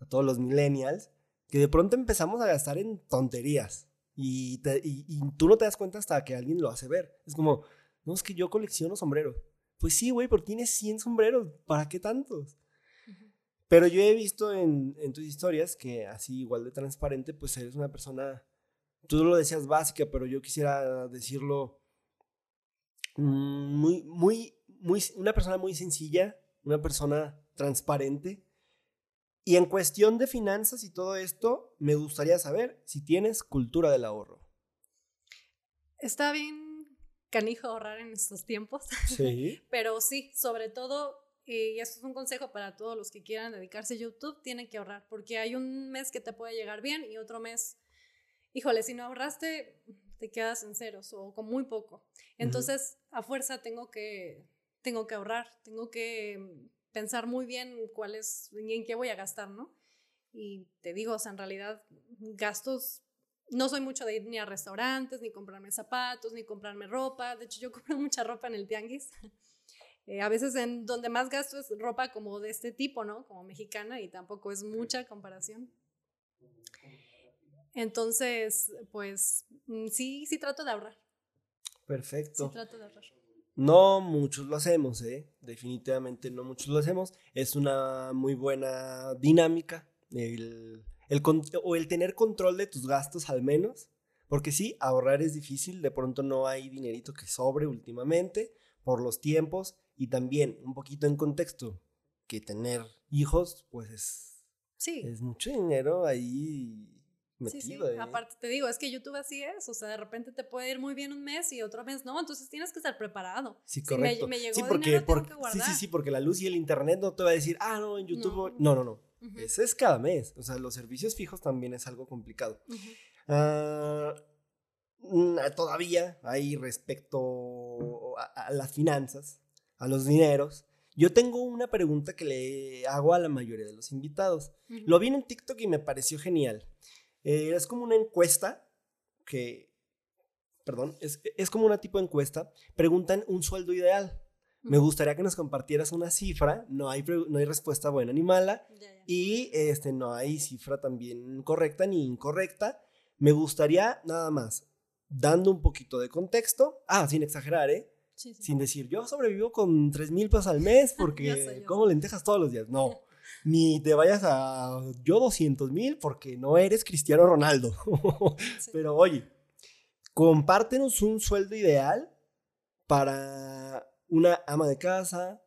a todos los millennials, que de pronto empezamos a gastar en tonterías. Y, y, y, tú no te das cuenta hasta que alguien lo hace ver. Es como, no, es que yo colecciono sombreros. Pues sí, güey, porque tienes 100 sombreros, ¿para qué tantos? Pero yo he visto en, tus historias que así igual de transparente, pues eres una persona, tú lo decías básica, pero yo quisiera decirlo mm, muy, muy, muy, una persona muy sencilla, una persona transparente. Y en cuestión de finanzas y todo esto, me gustaría saber si tienes cultura del ahorro. Está bien canijo ahorrar en estos tiempos. Sí. Pero sí, sobre todo, y esto es un consejo para todos los que quieran dedicarse a YouTube, tienen que ahorrar, porque hay un mes que te puede llegar bien y otro mes, híjole, si no ahorraste, te quedas en ceros o con muy poco. Entonces, a fuerza tengo que, tengo que ahorrar, tengo que pensar muy bien cuál es, en qué voy a gastar, ¿no? Y te digo, o sea, en realidad, gastos no soy mucho de ir ni a restaurantes, ni comprarme zapatos, ni comprarme ropa. De hecho, yo compro mucha ropa en el tianguis. Eh, a veces en donde más gasto es ropa como de este tipo, ¿no? Como mexicana y tampoco es mucha comparación. Entonces, pues mm, sí, sí trato de ahorrar. Perfecto. Sí trato de ahorrar. No muchos lo hacemos, ¿eh? Definitivamente no muchos lo hacemos. Es una muy buena dinámica. El el, o el tener control de tus gastos al menos, Porque sí, ahorrar es difícil, de pronto no hay dinerito que sobre últimamente por los tiempos y también un poquito en contexto que tener hijos, pues es, sí. es mucho dinero ahí Sí, sí. ¿eh? Aparte te digo, es que YouTube así es, o sea, de repente te puede ir muy bien un mes y otro mes no, entonces tienes que estar preparado. Sí, correcto. me, llegó sí, porque, dinero, porque sí, sí, sí, porque la luz y el internet no te va a decir, ah, no, en YouTube, no, no, no. Ese es cada mes, o sea, los servicios fijos también es algo complicado. Ah, mm, todavía hay respecto a las finanzas, a los dineros, yo tengo una pregunta que le hago a la mayoría de los invitados. Lo vi en un TikTok y me pareció genial. Eh, es como una encuesta que, perdón, es, como una tipo de encuesta. Preguntan un sueldo ideal. Me gustaría que nos compartieras una cifra. No hay, no hay respuesta buena ni mala. Y este, no hay cifra también correcta ni incorrecta. Me gustaría nada más, dando un poquito de contexto. Ah, sin exagerar, ¿eh? Sin decir, yo sobrevivo con 3 mil pesos al mes porque como lentejas todos los días. No. Ni te vayas a yo 200 mil porque no eres Cristiano Ronaldo. Pero oye, compártenos un sueldo ideal para una ama de casa,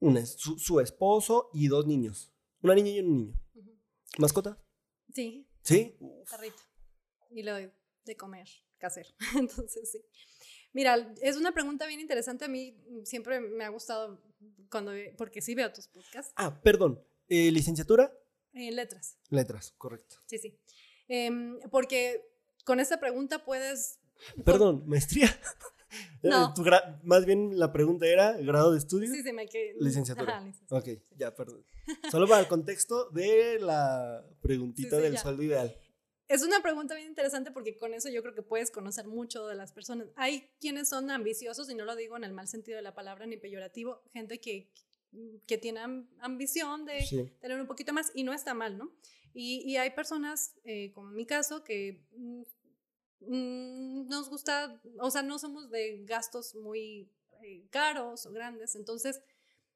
una, su, esposo y dos niños. Una niña y un niño. ¿Mascota? Sí. ¿Sí? Perrito. Y le doy de comer casero. Entonces sí. Mira, es una pregunta bien interesante. A mí siempre me ha gustado cuando, porque sí veo tus podcasts. Ah, perdón. Eh, ¿Licenciatura? En letras. Letras, correcto. Sí, sí. Em, porque con esta pregunta puedes... Perdón, maestría. Eh, no. más bien la pregunta era grado de estudio. Sí, sí, me quedé. Licenciatura. Ok, ya, perdón. Solo para el contexto de la preguntita del sueldo ideal. Es una pregunta bien interesante porque con eso yo creo que puedes conocer mucho de las personas. Hay quienes son ambiciosos, y no lo digo en el mal sentido de la palabra ni peyorativo, gente que, que tiene ambición de tener un poquito más y no está mal, ¿no? Y, y hay personas, eh, como en mi caso, que mm, mm, nos gusta, o sea, no somos de gastos muy eh, caros o grandes, entonces,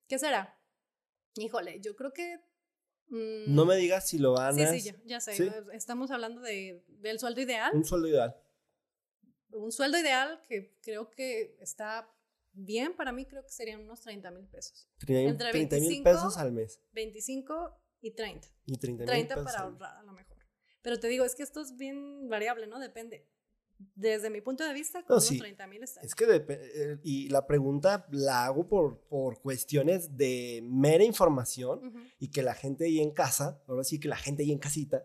¿qué será? Híjole, yo creo que no me mm, digas si lo van a... Sí, sí, ya, sé. Estamos hablando de, del sueldo ideal. Un sueldo ideal. Un sueldo ideal que creo que está bien para mí, creo que serían unos 30 mil pesos. Entre 30 mil pesos al mes. 25 y 30. Y 30 30 para ahorrar a lo mejor. Pero te digo, es que esto es bien variable, ¿no? Depende desde mi punto de vista, con unos 30 mil está. Es que, eh, y la pregunta la hago por, por cuestiones de mera información y que la gente ahí en casa, ahora sí que la gente ahí en casita,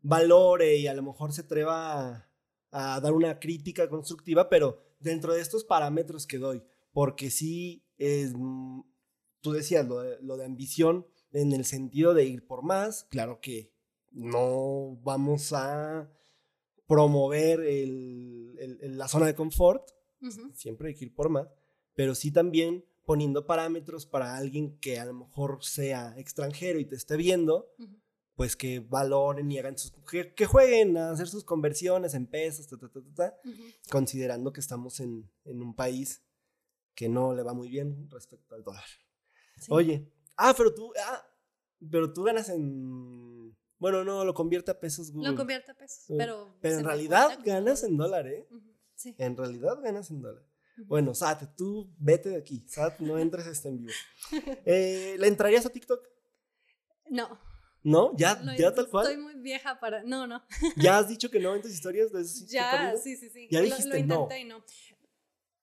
valore y a lo mejor se atreva a, dar una crítica constructiva, pero dentro de estos parámetros que doy, porque sí es, mm, tú decías lo de, lo de ambición en el sentido de ir por más, claro que no vamos a promover el, la zona de confort, siempre hay que ir por más, pero sí también poniendo parámetros para alguien que a lo mejor sea extranjero y te esté viendo, pues que valoren y hagan sus, que, jueguen a hacer sus conversiones en pesos, considerando que estamos en, un país que no le va muy bien respecto al dólar. Oye, ah, pero tú, ah, pero tú ganas en bueno, no, lo convierte a pesos Google. Lo convierte a pesos, pero... Pero en realidad ganas en dólar, ¿eh? Sí. En realidad ganas en dólar. Bueno, Sat, tú vete de aquí. Sat, no entres este en vivo. Eh, ¿Le entrarías a TikTok? No. ¿No? ¿Ya, ya tal cual? Estoy muy vieja para... No, no. ¿Ya has dicho que no en tus historias? De ya, sí, sí, sí. Ya dijiste lo, intenté y no.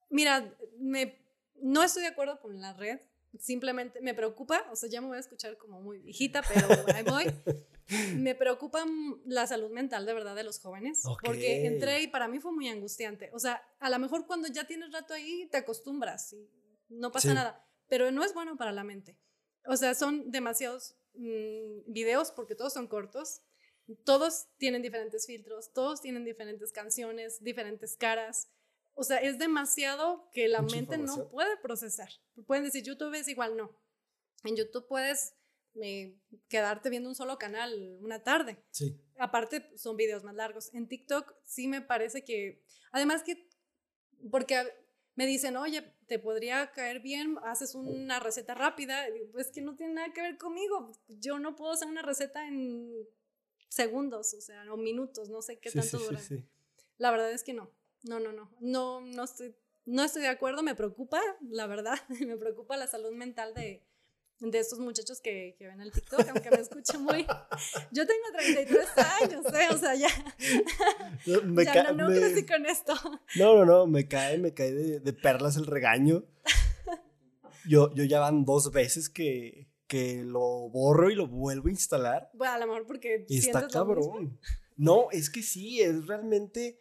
Mira, me, no estoy de acuerdo con la red. Simplemente me preocupa, o sea, ya me voy a escuchar como muy viejita, pero ahí voy. Me preocupa la salud mental de verdad de los jóvenes, porque entré y para mí fue muy angustiante. O sea, a lo mejor cuando ya tienes rato ahí te acostumbras y no pasa nada, pero no es bueno para la mente. O sea, son demasiados mm, videos porque todos son cortos, todos tienen diferentes filtros, todos tienen diferentes canciones, diferentes caras. O sea, es demasiado que la mente no puede procesar. Pueden decir, YouTube es igual, no. En YouTube puedes quedarte viendo un solo canal una tarde. Sí. Aparte, son videos más largos. En TikTok sí me parece que, además que, porque me dicen, oye, te podría caer bien, haces una receta rápida. Pues que no tiene nada que ver conmigo. Yo no puedo hacer una receta en segundos, o sea, o minutos, no sé qué tanto dura. La verdad es que no. No, no, no. No, no estoy, no estoy de acuerdo, me preocupa, la verdad, me preocupa la salud mental de, de estos muchachos que, que, ven el TikTok, aunque me escuchen muy... Yo tengo 33 años, ¿eh? O sea, ya, me ya no, no crecí con esto. No, no, no, me cae, me cae de, de perlas el regaño. Yo, yo ya van dos veces que, que lo borro y lo vuelvo a instalar. Bueno, a lo mejor porque... Está cabrón. No, es que sí, es realmente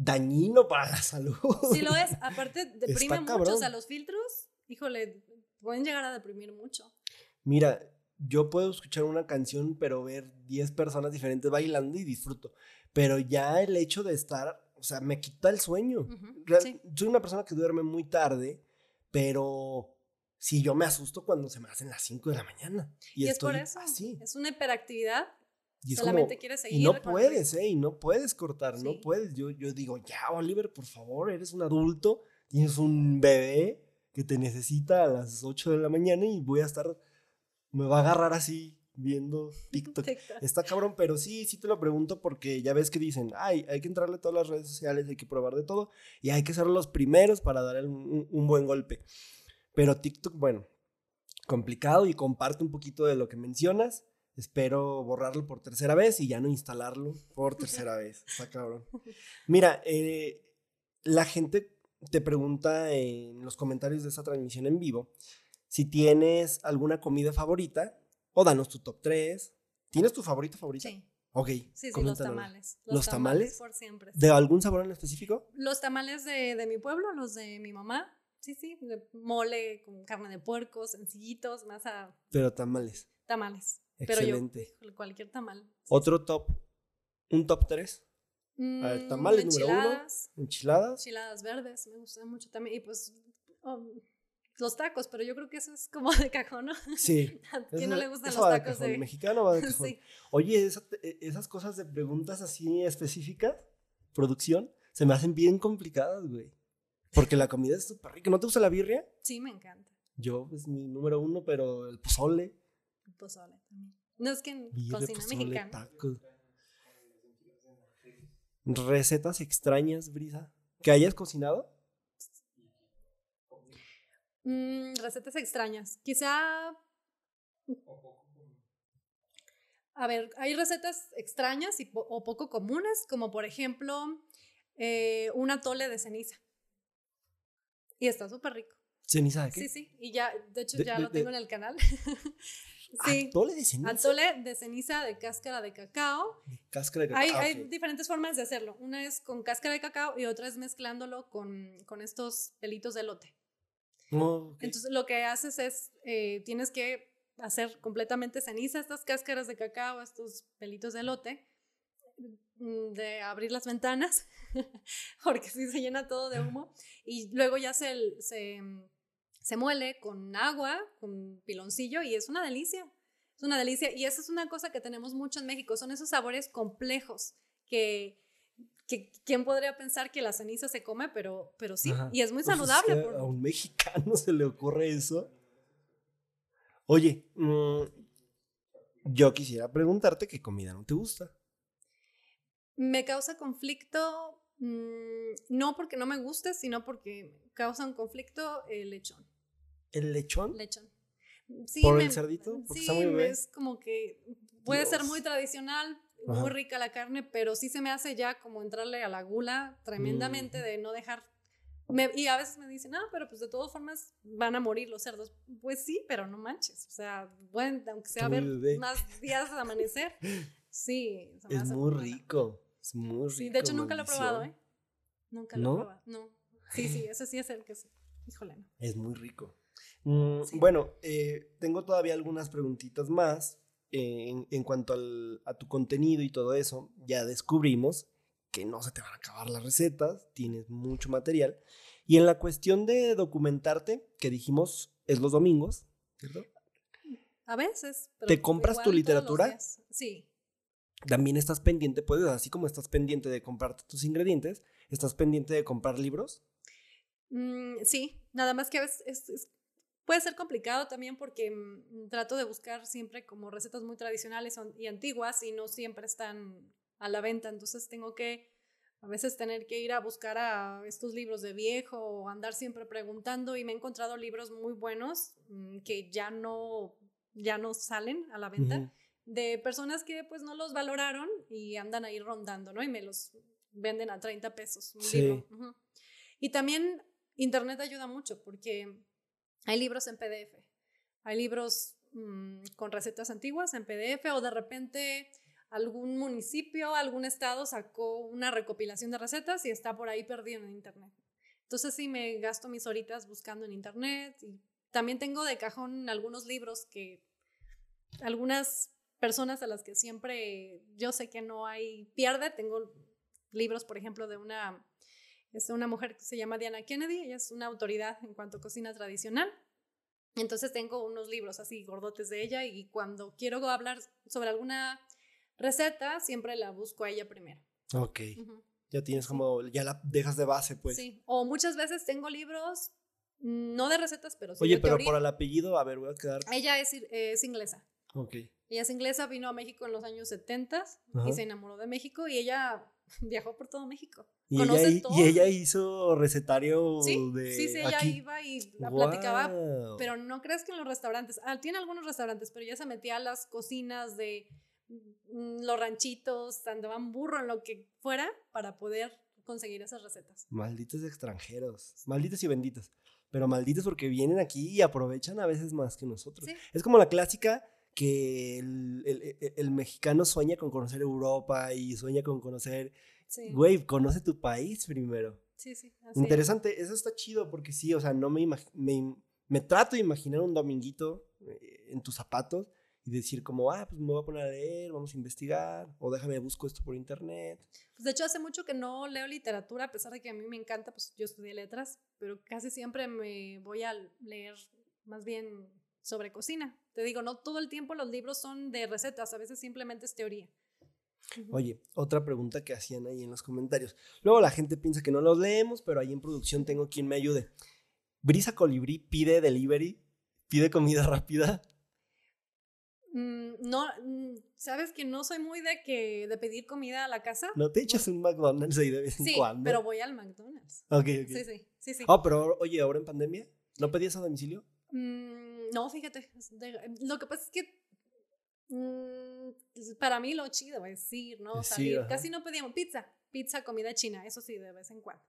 dañino para la salud. Sí lo es, aparte deprime mucho, o sea, los filtros, híjole, pueden llegar a deprimir mucho. Mira, yo puedo escuchar una canción, pero ver 10 personas diferentes bailando y disfruto. Pero ya el hecho de estar, o sea, me quita el sueño. Soy una persona que duerme muy tarde, pero si yo me asusto cuando se me hacen las 5 de la mañana. Y, es por eso. Es una hiperactividad. Y Solamente quieres seguir. Y no puedes, ¿eh? Y no puedes cortar, no puedes. Yo, yo digo, ya, Oliver, por favor, eres un adulto, tienes un bebé que te necesita a las 8 de la mañana y voy a estar, me va a agarrar así viendo TikTok. Está cabrón, pero sí, sí te lo pregunto porque ya ves que dicen, ay, hay que entrarle a todas las redes sociales, hay que probar de todo y hay que ser los primeros para dar un, un buen golpe. Pero TikTok, bueno, complicado y comparte un poquito de lo que mencionas. Espero borrarlo por tercera vez y ya no instalarlo por tercera vez. Está cabrón. Mira, eh, la gente te pregunta en los comentarios de esta transmisión en vivo si tienes alguna comida favorita o danos tu top 3. ¿Tienes tu favorito favorita? Sí. Ok. Sí, sí, los tamales. Los, tamales, Por siempre. ¿De algún sabor en específico? Los tamales de, de, mi pueblo, los de mi mamá. Sí, sí, mole con carne de puerco, sencillitos, más a... Pero tamales. Tamales. Excelente. Pero yo, cualquier tamal. ¿Otro top? ¿Un top 3? a ver, mm, tamales número uno. Enchiladas. Enchiladas verdes, me gustan mucho también. Y pues um, los tacos, pero yo creo que eso es como de cajón, ¿no? Sí. ¿A quién no le gustan los tacos de, mexicano va de cajón? sí. Oye, e, esas cosas de preguntas así específicas, producción, se me hacen bien complicadas, güey. Porque la comida es súper rica. ¿No te gusta la birria? Sí, me encanta. Yo, es mi número uno, pero el pozole. Pozole también. No es que cocina mexicana. Tacos. Recetas extrañas, Brisa. ¿Que hayas cocinado? Mm, recetas extrañas. Quizá. A ver, hay recetas extrañas o poco comunes, como por ejemplo eh, un atole de ceniza. Y está súper rico. ¿Ceniza de qué? Sí, sí. Y ya, de hecho, ya lo tengo en el canal. sí. ¿Atole de ceniza? Atole de ceniza de cáscara de cacao. cáscara de cacao. Hay, hay, diferentes formas de hacerlo. Una es con cáscara de cacao y otra es mezclándolo con, con estos pelitos de lote. Oh, Entonces, lo que haces es, eh, tienes que hacer completamente ceniza estas cáscaras de cacao, estos pelitos de lote, mm, de abrir las ventanas, porque si se llena todo de humo, y luego ya se, se, se muele con agua, con piloncillo, y es una delicia. Es una delicia. Y esa es una cosa que tenemos mucho en México, son esos sabores complejos que, que quién podría pensar que la ceniza se come, pero, pero sí, y es muy saludable. A un mexicano se le ocurre eso. Oye, mm, yo quisiera preguntarte qué comida no te gusta. Me causa conflicto Mm, no porque no me guste, sino porque causa un conflicto el lechón. ¿El lechón? Lechón. Sí, ¿Por el cerdito? sí, es como que puede ser muy tradicional, muy rica la carne, pero sí se me hace ya como entrarle a la gula tremendamente mm. de no dejar... y a veces me dicen, ah, pero pues de todas formas van a morir los cerdos. Pues sí, pero no manches. O sea, bueno, aunque sea ver más días de amanecer, sí. Es muy rico. Es muy rico. Sí, de hecho nunca lo he probado, ¿eh? Nunca lo he probado. No. Sí, sí, eso sí es el que es. Híjole, no. Es muy rico. Mm, bueno, eh, tengo todavía algunas preguntitas más en, en, cuanto al, a tu contenido y todo eso. Ya descubrimos que no se te van a acabar las recetas, tienes mucho material. Y en la cuestión de documentarte, que dijimos es los domingos, ¿cierto? A veces. ¿Te compras tu literatura? Sí también estás pendiente, puedes, así como estás pendiente de comprarte tus ingredientes, ¿estás pendiente de comprar libros? Mm, sí, nada más que a veces es, puede ser complicado también porque mm, trato de buscar siempre como recetas muy tradicionales y antiguas y no siempre están a la venta, entonces tengo que a veces tener que ir a buscar a estos libros de viejo o andar siempre preguntando y me he encontrado libros muy buenos mm, que ya no ya no salen a la venta de personas que pues no los valoraron y andan ahí rondando, ¿no? Y me los venden a 30 pesos un libro. Y también internet ayuda mucho porque hay libros en PDF, hay libros mm, con recetas antiguas en PDF o de repente algún municipio, algún estado sacó una recopilación de recetas y está por ahí perdido en internet. Entonces sí me gasto mis horitas buscando en internet y también tengo de cajón algunos libros que algunas personas a las que siempre yo sé que no hay pierde, tengo libros, por ejemplo, de una es una mujer que se llama Diana Kennedy, ella es una autoridad en cuanto a cocina tradicional. Entonces tengo unos libros así gordotes de ella y cuando quiero hablar sobre alguna receta, siempre la busco a ella primero. Ok. Ya tienes como, ya la dejas de base, pues. Sí, o muchas veces tengo libros, no de recetas, pero sí Oye, pero por el apellido, a ver, voy a quedar. Ella es, es inglesa. Ok. Ella es inglesa, vino a México en los años 70 y se enamoró de México y ella viajó por todo México. Y, ella, y ella hizo recetario de. Sí, sí, ella iba y la platicaba. Pero no crees que en los restaurantes. Ah, tiene algunos restaurantes, pero ella se metía a las cocinas de mm, los ranchitos, andaban burro en lo que fuera para poder conseguir esas recetas. Malditos extranjeros. Malditos y benditos. Pero malditos porque vienen aquí y aprovechan a veces más que nosotros. Es como la clásica que el, el, el, mexicano sueña con conocer Europa y sueña con conocer... Güey, conoce tu país primero. Sí, sí. Interesante, eso está chido porque sí, o sea, no me, me, me trato de imaginar un dominguito eh, en tus zapatos y decir como, ah, pues me voy a poner a leer, vamos a investigar, o déjame busco esto por internet. Pues de hecho hace mucho que no leo literatura, a pesar de que a mí me encanta, pues yo estudié letras, pero casi siempre me voy a leer más bien sobre cocina. Te digo, no todo el tiempo los libros son de recetas, a veces simplemente es teoría. Oye, otra pregunta que hacían ahí en los comentarios. Luego la gente piensa que no los leemos, pero ahí en producción tengo quien me ayude. Brisa Colibrí pide delivery, pide comida rápida. Mm, no, mm, sabes que no soy muy de que de pedir comida a la casa. No te echas un McDonald's ahí de vez en sí, cuando. Pero voy al McDonald's. Ok, ok. Sí, sí, sí, sí. Oh, pero oye, ahora en pandemia, ¿no pedías a domicilio? Mm, no, fíjate. Lo que pasa es que mm, para mí lo chido es ir, ¿no? Salir. Casi no pedíamos pizza, pizza, comida china, eso sí, de vez en cuando.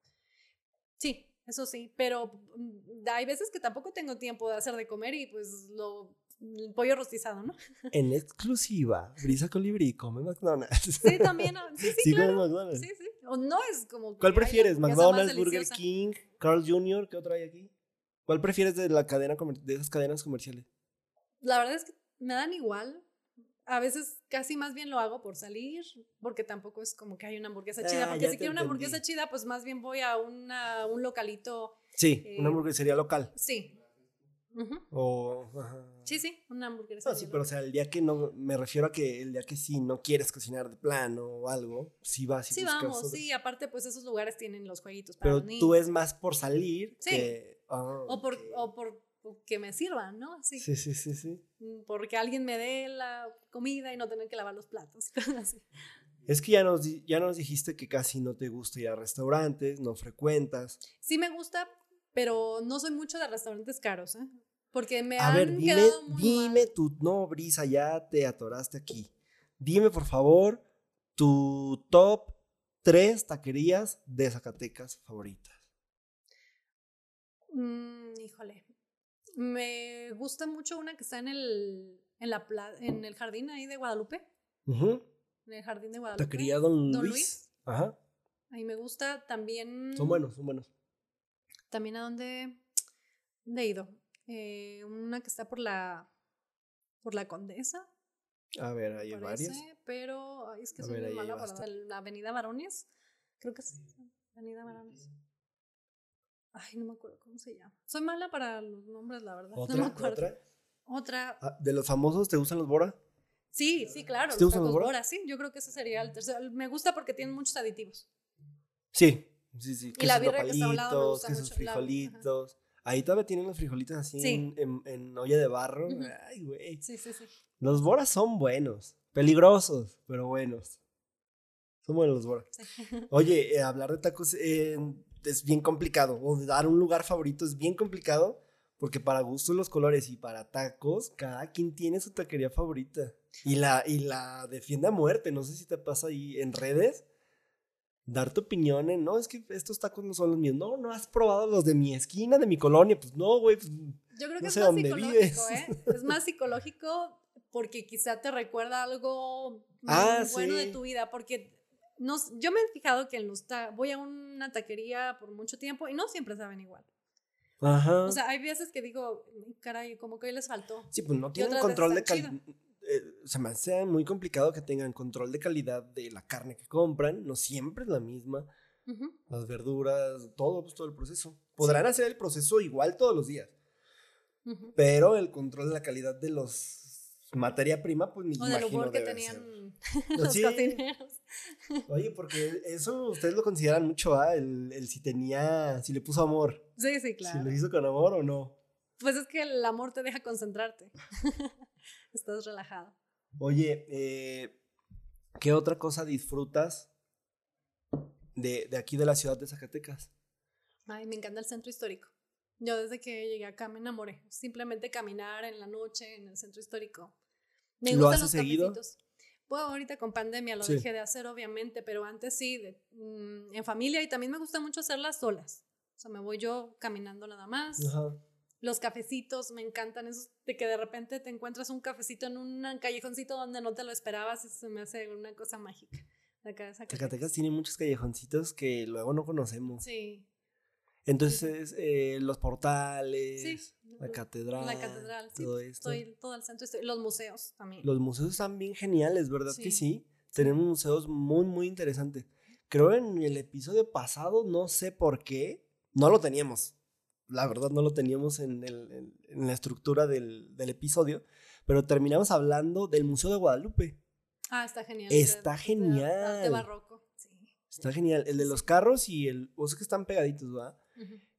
Sí, eso sí, pero mm, hay veces que tampoco tengo tiempo de hacer de comer y pues lo el pollo rostizado, ¿no? En exclusiva, Brisa Colibrí come McDonald's. Sí, también. Sí, sí, sí claro. McDonald's. Sí, sí. O no es como. ¿Cuál prefieres? ¿McDonald's, Burger King, Carl Jr.? ¿Qué otro hay aquí? ¿Cuál prefieres de la cadena de esas cadenas comerciales? La verdad es que me dan igual. A veces casi más bien lo hago por salir, porque tampoco es como que hay una hamburguesa chida. Ah, porque si quiero una hamburguesa chida, pues más bien voy a una, un localito. Sí, una eh, hamburguesería local. Sí. O, Sí, sí, una hamburguesa. sí, pero o sea, el día que no, me refiero a que el día que sí no quieres cocinar de plano o algo, sí vas y Sí, vamos, sí, aparte pues esos lugares tienen los jueguitos para Pero tú es más por salir sí. que Ah, o, por, o por que me sirvan, ¿no? Sí. sí, sí, sí, sí. Mm, porque alguien me dé la comida y no tener que lavar los platos así. Es que ya nos, ya nos dijiste que casi no te gusta ir a restaurantes, no frecuentas. Sí me gusta, pero no soy mucho de restaurantes caros, ¿eh? Porque me a han ver, dime, dime tu, no, Brisa, ya te atoraste aquí. Dime, por favor, tu top tres taquerías de Zacatecas favoritas. Mm, híjole. Me gusta mucho una que está en el, en la en el jardín ahí de Guadalupe. En el jardín de Guadalupe. Taquería Don, Don Luis. Ajá. Ahí me gusta también. Son buenos, son buenos. También a donde, he ido. Eh, una que está por la por la Condesa. A ver, hay varias. Pero es que soy muy mala para la Avenida Varones. Creo que es Avenida Varones. Ay, no me acuerdo cómo se llama. Soy mala para los nombres, la verdad. ¿Otra? No me acuerdo. ¿Otra? Otra. Ah, ¿De los famosos te gustan los Bora? Sí, sí, claro. ¿Te gustan los Bora? Sí, yo creo que ese sería el tercero. Me gusta porque tienen muchos aditivos. Sí, sí, sí. Y la birra que está a un lado quesos frijolitos. Ahí todavía tienen los frijolitos así en, en, olla de barro. Ay, güey. Sí, sí, sí. Los boras son buenos. Peligrosos, pero buenos. Son buenos los boras. Oye, eh, hablar de tacos eh, es bien complicado. O dar un lugar favorito es bien complicado. Porque para gustos los colores y para tacos, cada quien tiene su taquería favorita. Y la, y la defiende a muerte. No sé si te pasa ahí en redes dar tu opinión en, no, es que estos tacos no son los míos. No, no has probado los de mi esquina, de mi colonia. Pues no, güey. Pues, Yo creo que es más psicológico, ¿eh? Es más psicológico porque quizá te recuerda algo ah, bueno de tu vida. Porque nos, yo me he fijado que en los voy a una taquería por mucho tiempo y no siempre saben igual. Ajá. O sea, hay veces que digo, caray, como que hoy les faltó. Sí, pues no tienen control de calidad eh, se me hace muy complicado que tengan control de calidad de la carne que compran, no siempre es la misma. Las verduras, todo, pues todo el proceso. Podrán hacer el proceso igual todos los días. Pero el control de la calidad de los materia prima, pues ni o imagino que tenían los cocineros. Oye, porque eso ustedes lo consideran mucho, ¿ah? El, el, si tenía, si le puso amor. Sí, sí, claro. Si lo hizo con amor o no. Pues es que el amor te deja concentrarte. Estás relajado. Oye, eh, ¿qué otra cosa disfrutas de, aquí de la ciudad de Zacatecas? Ay, me encanta el centro histórico. Yo desde que llegué acá me enamoré. Simplemente caminar en la noche en el centro histórico. Me ¿Lo haces seguido? Pues ahorita con pandemia lo dejé de hacer, obviamente, pero antes sí, mm, en familia y también me gusta mucho hacerlas solas. O sea, me voy yo caminando nada más. Ajá. Los cafecitos, me encantan esos de que de repente te encuentras un cafecito en un callejoncito donde no te lo esperabas, eso me hace una cosa mágica. Zacatecas tiene muchos callejoncitos que luego no conocemos. Sí. Entonces, eh, los portales, la catedral. La catedral, todo esto. Estoy, todo el centro, los museos también. Los museos están bien geniales, ¿verdad que sí? Tenemos museos muy, muy interesantes. Creo en el episodio pasado, no sé por qué, no lo teníamos la verdad no lo teníamos en, el, en la estructura del, del, episodio, pero terminamos hablando del Museo de Guadalupe. Ah, está genial. Está genial. De, barroco, sí. Está genial. El de los carros y el... O sea que están pegaditos, ¿verdad?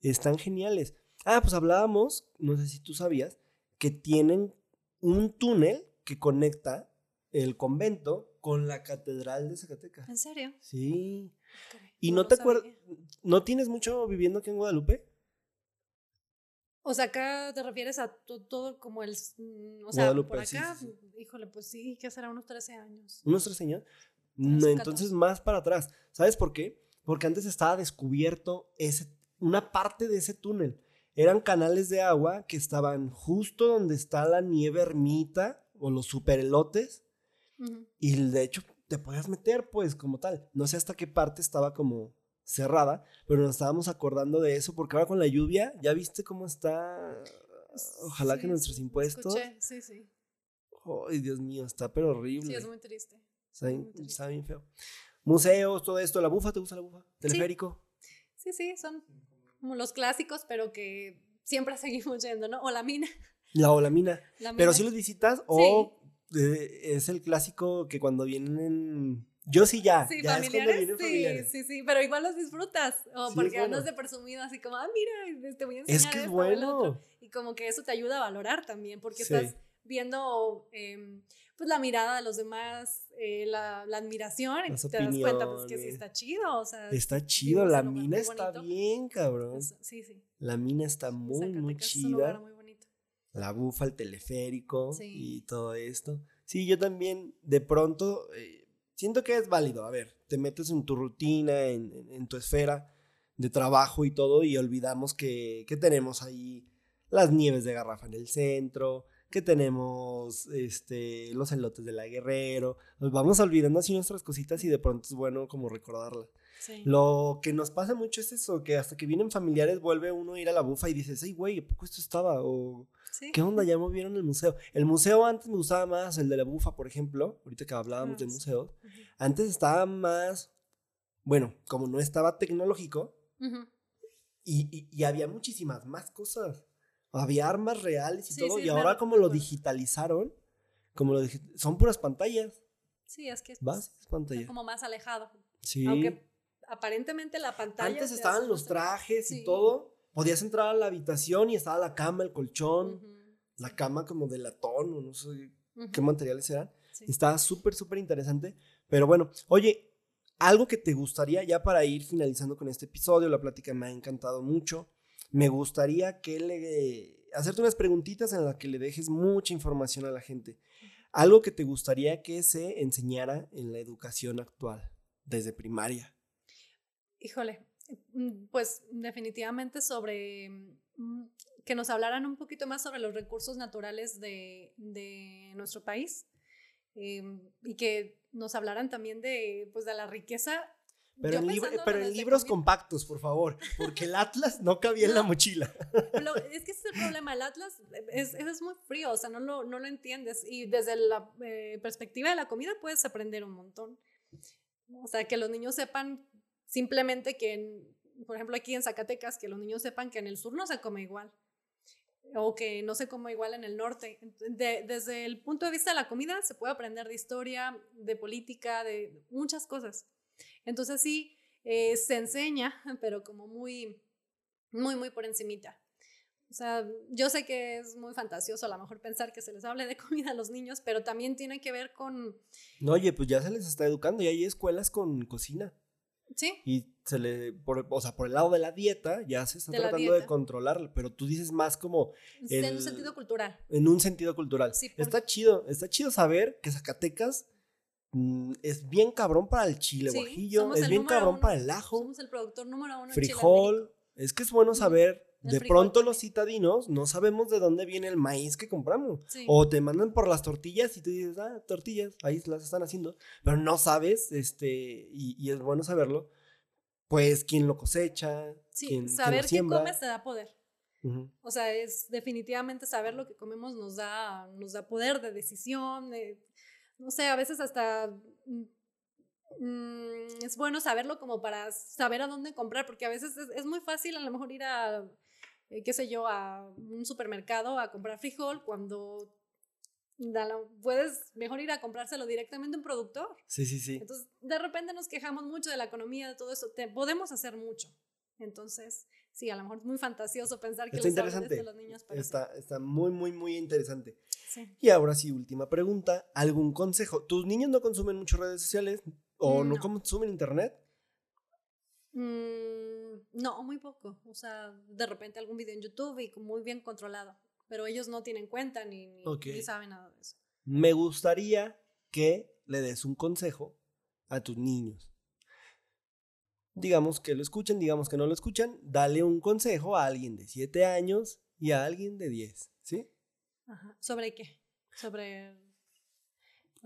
Están geniales. Ah, pues hablábamos, no sé si tú sabías, que tienen un túnel que conecta el convento con la catedral de Zacatecas. ¿En serio? Sí. ¿Y no, te acuerdas? ¿No tienes mucho viviendo aquí en Guadalupe? O sea, acá te refieres a todo como el. Mm, o sea, por acá, híjole, pues sí, que será unos 13 años. ¿Unos 13 años? entonces más para atrás. ¿Sabes por qué? Porque antes estaba descubierto ese, una parte de ese túnel. Eran canales de agua que estaban justo donde está la nieve ermita o los superelotes. Y de hecho te podías meter, pues, como tal. No sé hasta qué parte estaba como cerrada, pero nos estábamos acordando de eso porque ahora con la lluvia, ¿ya viste cómo está? Ojalá que nuestros impuestos. Escuché, sí, sí. Ay, Dios mío, está pero horrible. Sí, es muy triste. Está, bien, feo. Museos, todo esto, la bufa, ¿te gusta la bufa? Teleférico. Sí, sí, son como los clásicos, pero que siempre seguimos yendo, ¿no? O la mina. La o la mina. Pero si los visitas o eh, es el clásico que cuando vienen yo sí ya. Sí, familiares, sí, sí, sí, pero igual los disfrutas. O porque andas de presumido así como, ah, mira, te voy a enseñar. Es que es bueno. Y como que eso te ayuda a valorar también, porque estás viendo em, pues la mirada de los demás, eh, la, la, admiración, y te das cuenta pues que sí está chido. O sea, está chido, la mina está bien, cabrón. sí, sí. La mina está muy, muy chida. Es un lugar muy bonito. La bufa, el teleférico y todo esto. Sí, yo también de pronto. Eh, siento que es válido. A ver, te metes en tu rutina, en, tu esfera de trabajo y todo, y olvidamos que, tenemos ahí las nieves de garrafa en el centro, que tenemos este, los elotes de la Guerrero. Nos vamos olvidando así nuestras cositas y de pronto es bueno como recordarlas. Lo que nos pasa mucho es eso, que hasta que vienen familiares vuelve uno a ir a la bufa y dices, ay, güey, ¿a poco esto estaba? O, ¿qué onda? Ya movieron el museo. El museo antes me gustaba más, el de la bufa, por ejemplo, ahorita que hablábamos de museos. Antes estaba más, bueno, como no estaba tecnológico, y, y, había muchísimas más cosas. Había armas reales y todo, y ahora como lo digitalizaron, como lo son puras pantallas. Sí, es que es, pantalla. como más alejado. Sí. Aunque aparentemente la pantalla. Antes estaban los trajes y todo, podías entrar a la habitación y estaba la cama, el colchón, la cama como de latón o no sé qué materiales eran. Estaba súper, súper interesante. Pero bueno, oye, algo que te gustaría, ya para ir finalizando con este episodio, la plática me ha encantado mucho. Me gustaría que le hacerte unas preguntitas en las que le dejes mucha información a la gente. Algo que te gustaría que se enseñara en la educación actual, desde primaria. Híjole, mm, pues definitivamente sobre mm, que nos hablaran un poquito más sobre los recursos naturales de, nuestro país Em, y que nos hablaran también de, pues, de la riqueza. Pero, en, pero en libros compactos, por favor, porque el Atlas no cabía en la mochila. es que ese es el problema, el Atlas es, es muy frío, o sea, no lo, no lo entiendes. Y desde la eh, perspectiva de la comida puedes aprender un montón. O sea, que los niños sepan simplemente que, por ejemplo, aquí en Zacatecas, que los niños sepan que en el sur no se come igual o que no sé cómo igual en el norte. desde el punto de vista de la comida se puede aprender de historia, de política, de muchas cosas. Entonces sí, eh, se enseña, pero como muy, muy, muy por encimita. O sea, yo sé que es muy fantasioso a lo mejor pensar que se les hable de comida a los niños, pero también tiene que ver con... No, oye, pues ya se les está educando y hay escuelas con cocina. Sí. Y se le, por, o sea, por el lado de la dieta ya se está tratando de controlarlo, pero tú dices más como... en un sentido cultural. En un sentido cultural. Sí, Está chido, está chido saber que Zacatecas es bien cabrón para el chile guajillo, es bien cabrón para el ajo. Somos el productor número uno. Frijol. es que es bueno saber de pronto los citadinos no sabemos de dónde viene el maíz que compramos. O te mandan por las tortillas y tú dices, ah, tortillas, ahí las están haciendo. Pero no sabes, este, y, es bueno saberlo, pues quién lo cosecha. Sí, quién, saber qué comes te da poder. O sea, es definitivamente saber lo que comemos nos da, nos da poder de decisión. No sé, a veces hasta mm, mm, es bueno saberlo como para saber a dónde comprar, porque a veces es, es, muy fácil a lo mejor ir a eh, qué sé yo, a un supermercado a comprar frijol cuando puedes mejor ir a comprárselo directamente a un productor. Sí, sí, sí. Entonces, de repente nos quejamos mucho de la economía, de todo eso. podemos hacer mucho. Entonces, sí, a lo mejor es muy fantasioso pensar que está interesante. los niños. está, está muy, muy, muy interesante. Sí. Y ahora sí, última pregunta. ¿Algún consejo? ¿Tus niños no consumen mucho redes sociales o no, consumen internet? Mmm no, muy poco. O sea, de repente algún video en YouTube y muy bien controlado. Pero ellos no tienen cuenta ni, ni, saben nada de eso. Me gustaría que le des un consejo a tus niños. Digamos que lo escuchen, digamos que no lo escuchan. Dale un consejo a alguien de 7 años y a alguien de 10, ¿sí? Ajá. ¿Sobre qué? Sobre...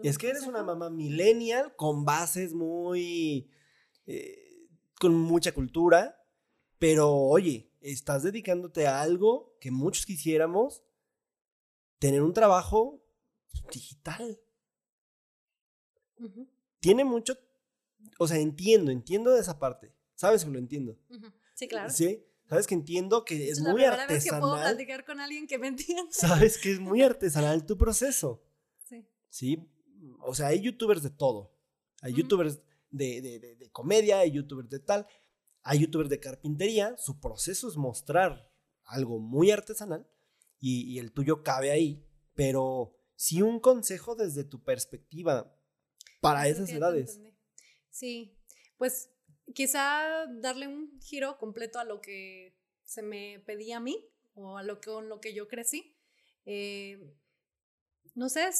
Es que eres una mamá millennial con bases muy... Eh, con mucha cultura pero oye, estás dedicándote a algo que muchos quisiéramos, tener un trabajo digital. Tiene mucho, o sea, entiendo, entiendo de esa parte. ¿Sabes que lo entiendo? Sí, claro. Sí, sabes que entiendo que es, muy artesanal. Vez que puedo platicar con alguien que me entienda. Sabes que es muy artesanal tu proceso. Sí. Sí, o sea, hay youtubers de todo. Hay youtubers de, de, de comedia, hay youtubers de tal. Hay youtubers de carpintería, su proceso es mostrar algo muy artesanal y, el tuyo cabe ahí, pero sí un consejo desde tu perspectiva para esas edades. Sí, pues quizá darle un giro completo a lo que se me pedía a mí o a lo que, con lo que yo crecí. Eh, no sé,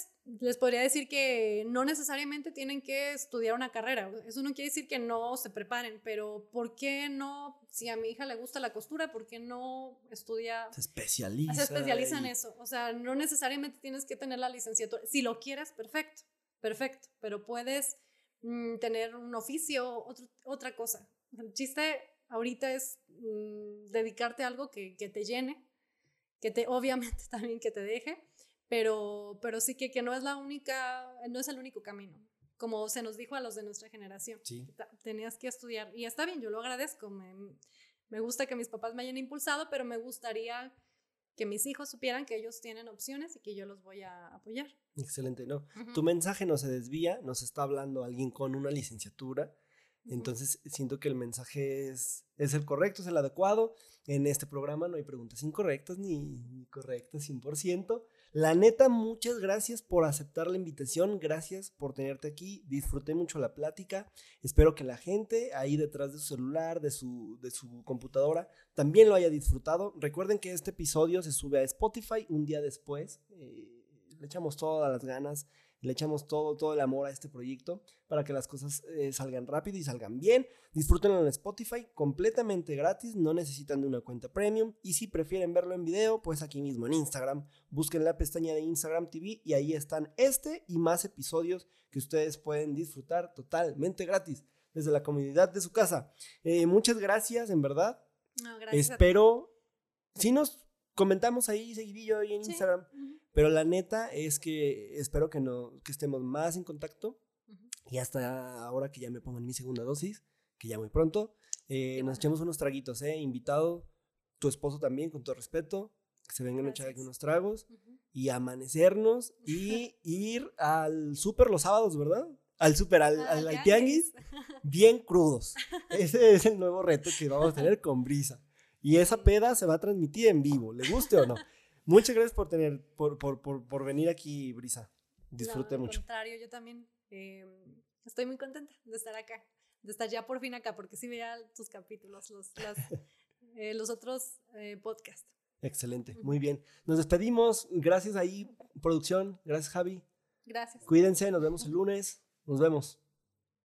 les podría decir que no necesariamente tienen que estudiar una carrera. Eso no quiere decir que no se preparen, pero ¿por qué no? Si a mi hija le gusta la costura, ¿por qué no estudia? Se especializa. Se especializa en eso. O sea, no necesariamente tienes que tener la licenciatura. Si lo quieres, perfecto, perfecto. Pero puedes mm, tener un oficio, otra cosa. El chiste ahorita es mm, dedicarte a algo que, que te llene, que te, obviamente también que te deje pero, pero sí que, que no es la única, no es el único camino, como se nos dijo a los de nuestra generación. Sí. Tenías que estudiar, y está bien, yo lo agradezco, me, me gusta que mis papás me hayan impulsado, pero me gustaría que mis hijos supieran que ellos tienen opciones y que yo los voy a apoyar. Excelente, ¿no? Tu mensaje no se desvía, nos está hablando alguien con una licenciatura Entonces siento que el mensaje es, es el correcto, es el adecuado. En este programa no hay preguntas incorrectas ni, ni correctas 100%. La neta, muchas gracias por aceptar la invitación, gracias por tenerte aquí, disfruté mucho la plática, espero que la gente ahí detrás de su celular, de su, de su computadora, también lo haya disfrutado. Recuerden que este episodio se sube a Spotify un día después, eh, le echamos todas las ganas le echamos todo, todo el amor a este proyecto para que las cosas eh, salgan rápido y salgan bien. Disfrútenlo en Spotify completamente gratis, no necesitan de una cuenta premium. Y si prefieren verlo en video, pues aquí mismo en Instagram, busquen la pestaña de Instagram TV y ahí están este y más episodios que ustedes pueden disfrutar totalmente gratis desde la comunidad de su casa. Eh, muchas gracias, en verdad. No, gracias Espero, si nos comentamos ahí seguidillo ahí en Instagram. Pero la neta es que espero que, no, que estemos más en contacto. Y hasta ahora que ya me pongan mi segunda dosis, que ya muy pronto, eh, nos echemos unos traguitos, ¿eh? Invitado, tu esposo también, con todo respeto, que se vengan a echar aquí unos tragos y amanecernos y ir al súper los sábados, ¿verdad? Al súper, al, al, tianguis, bien crudos. Ese es el nuevo reto que vamos a tener con Brisa. Y esa peda se va a transmitir en vivo, ¿le guste o no? Muchas gracias por tener, por, por, por, por venir aquí, Brisa. Disfrute mucho. Al contrario, yo también em, estoy muy contenta de estar acá, de estar ya por fin acá, porque sí veía tus capítulos, los, eh, los otros eh, podcasts. Excelente, muy bien. Nos despedimos. Gracias ahí, producción. Gracias, Javi. Gracias. Cuídense, nos vemos el lunes. Nos vemos.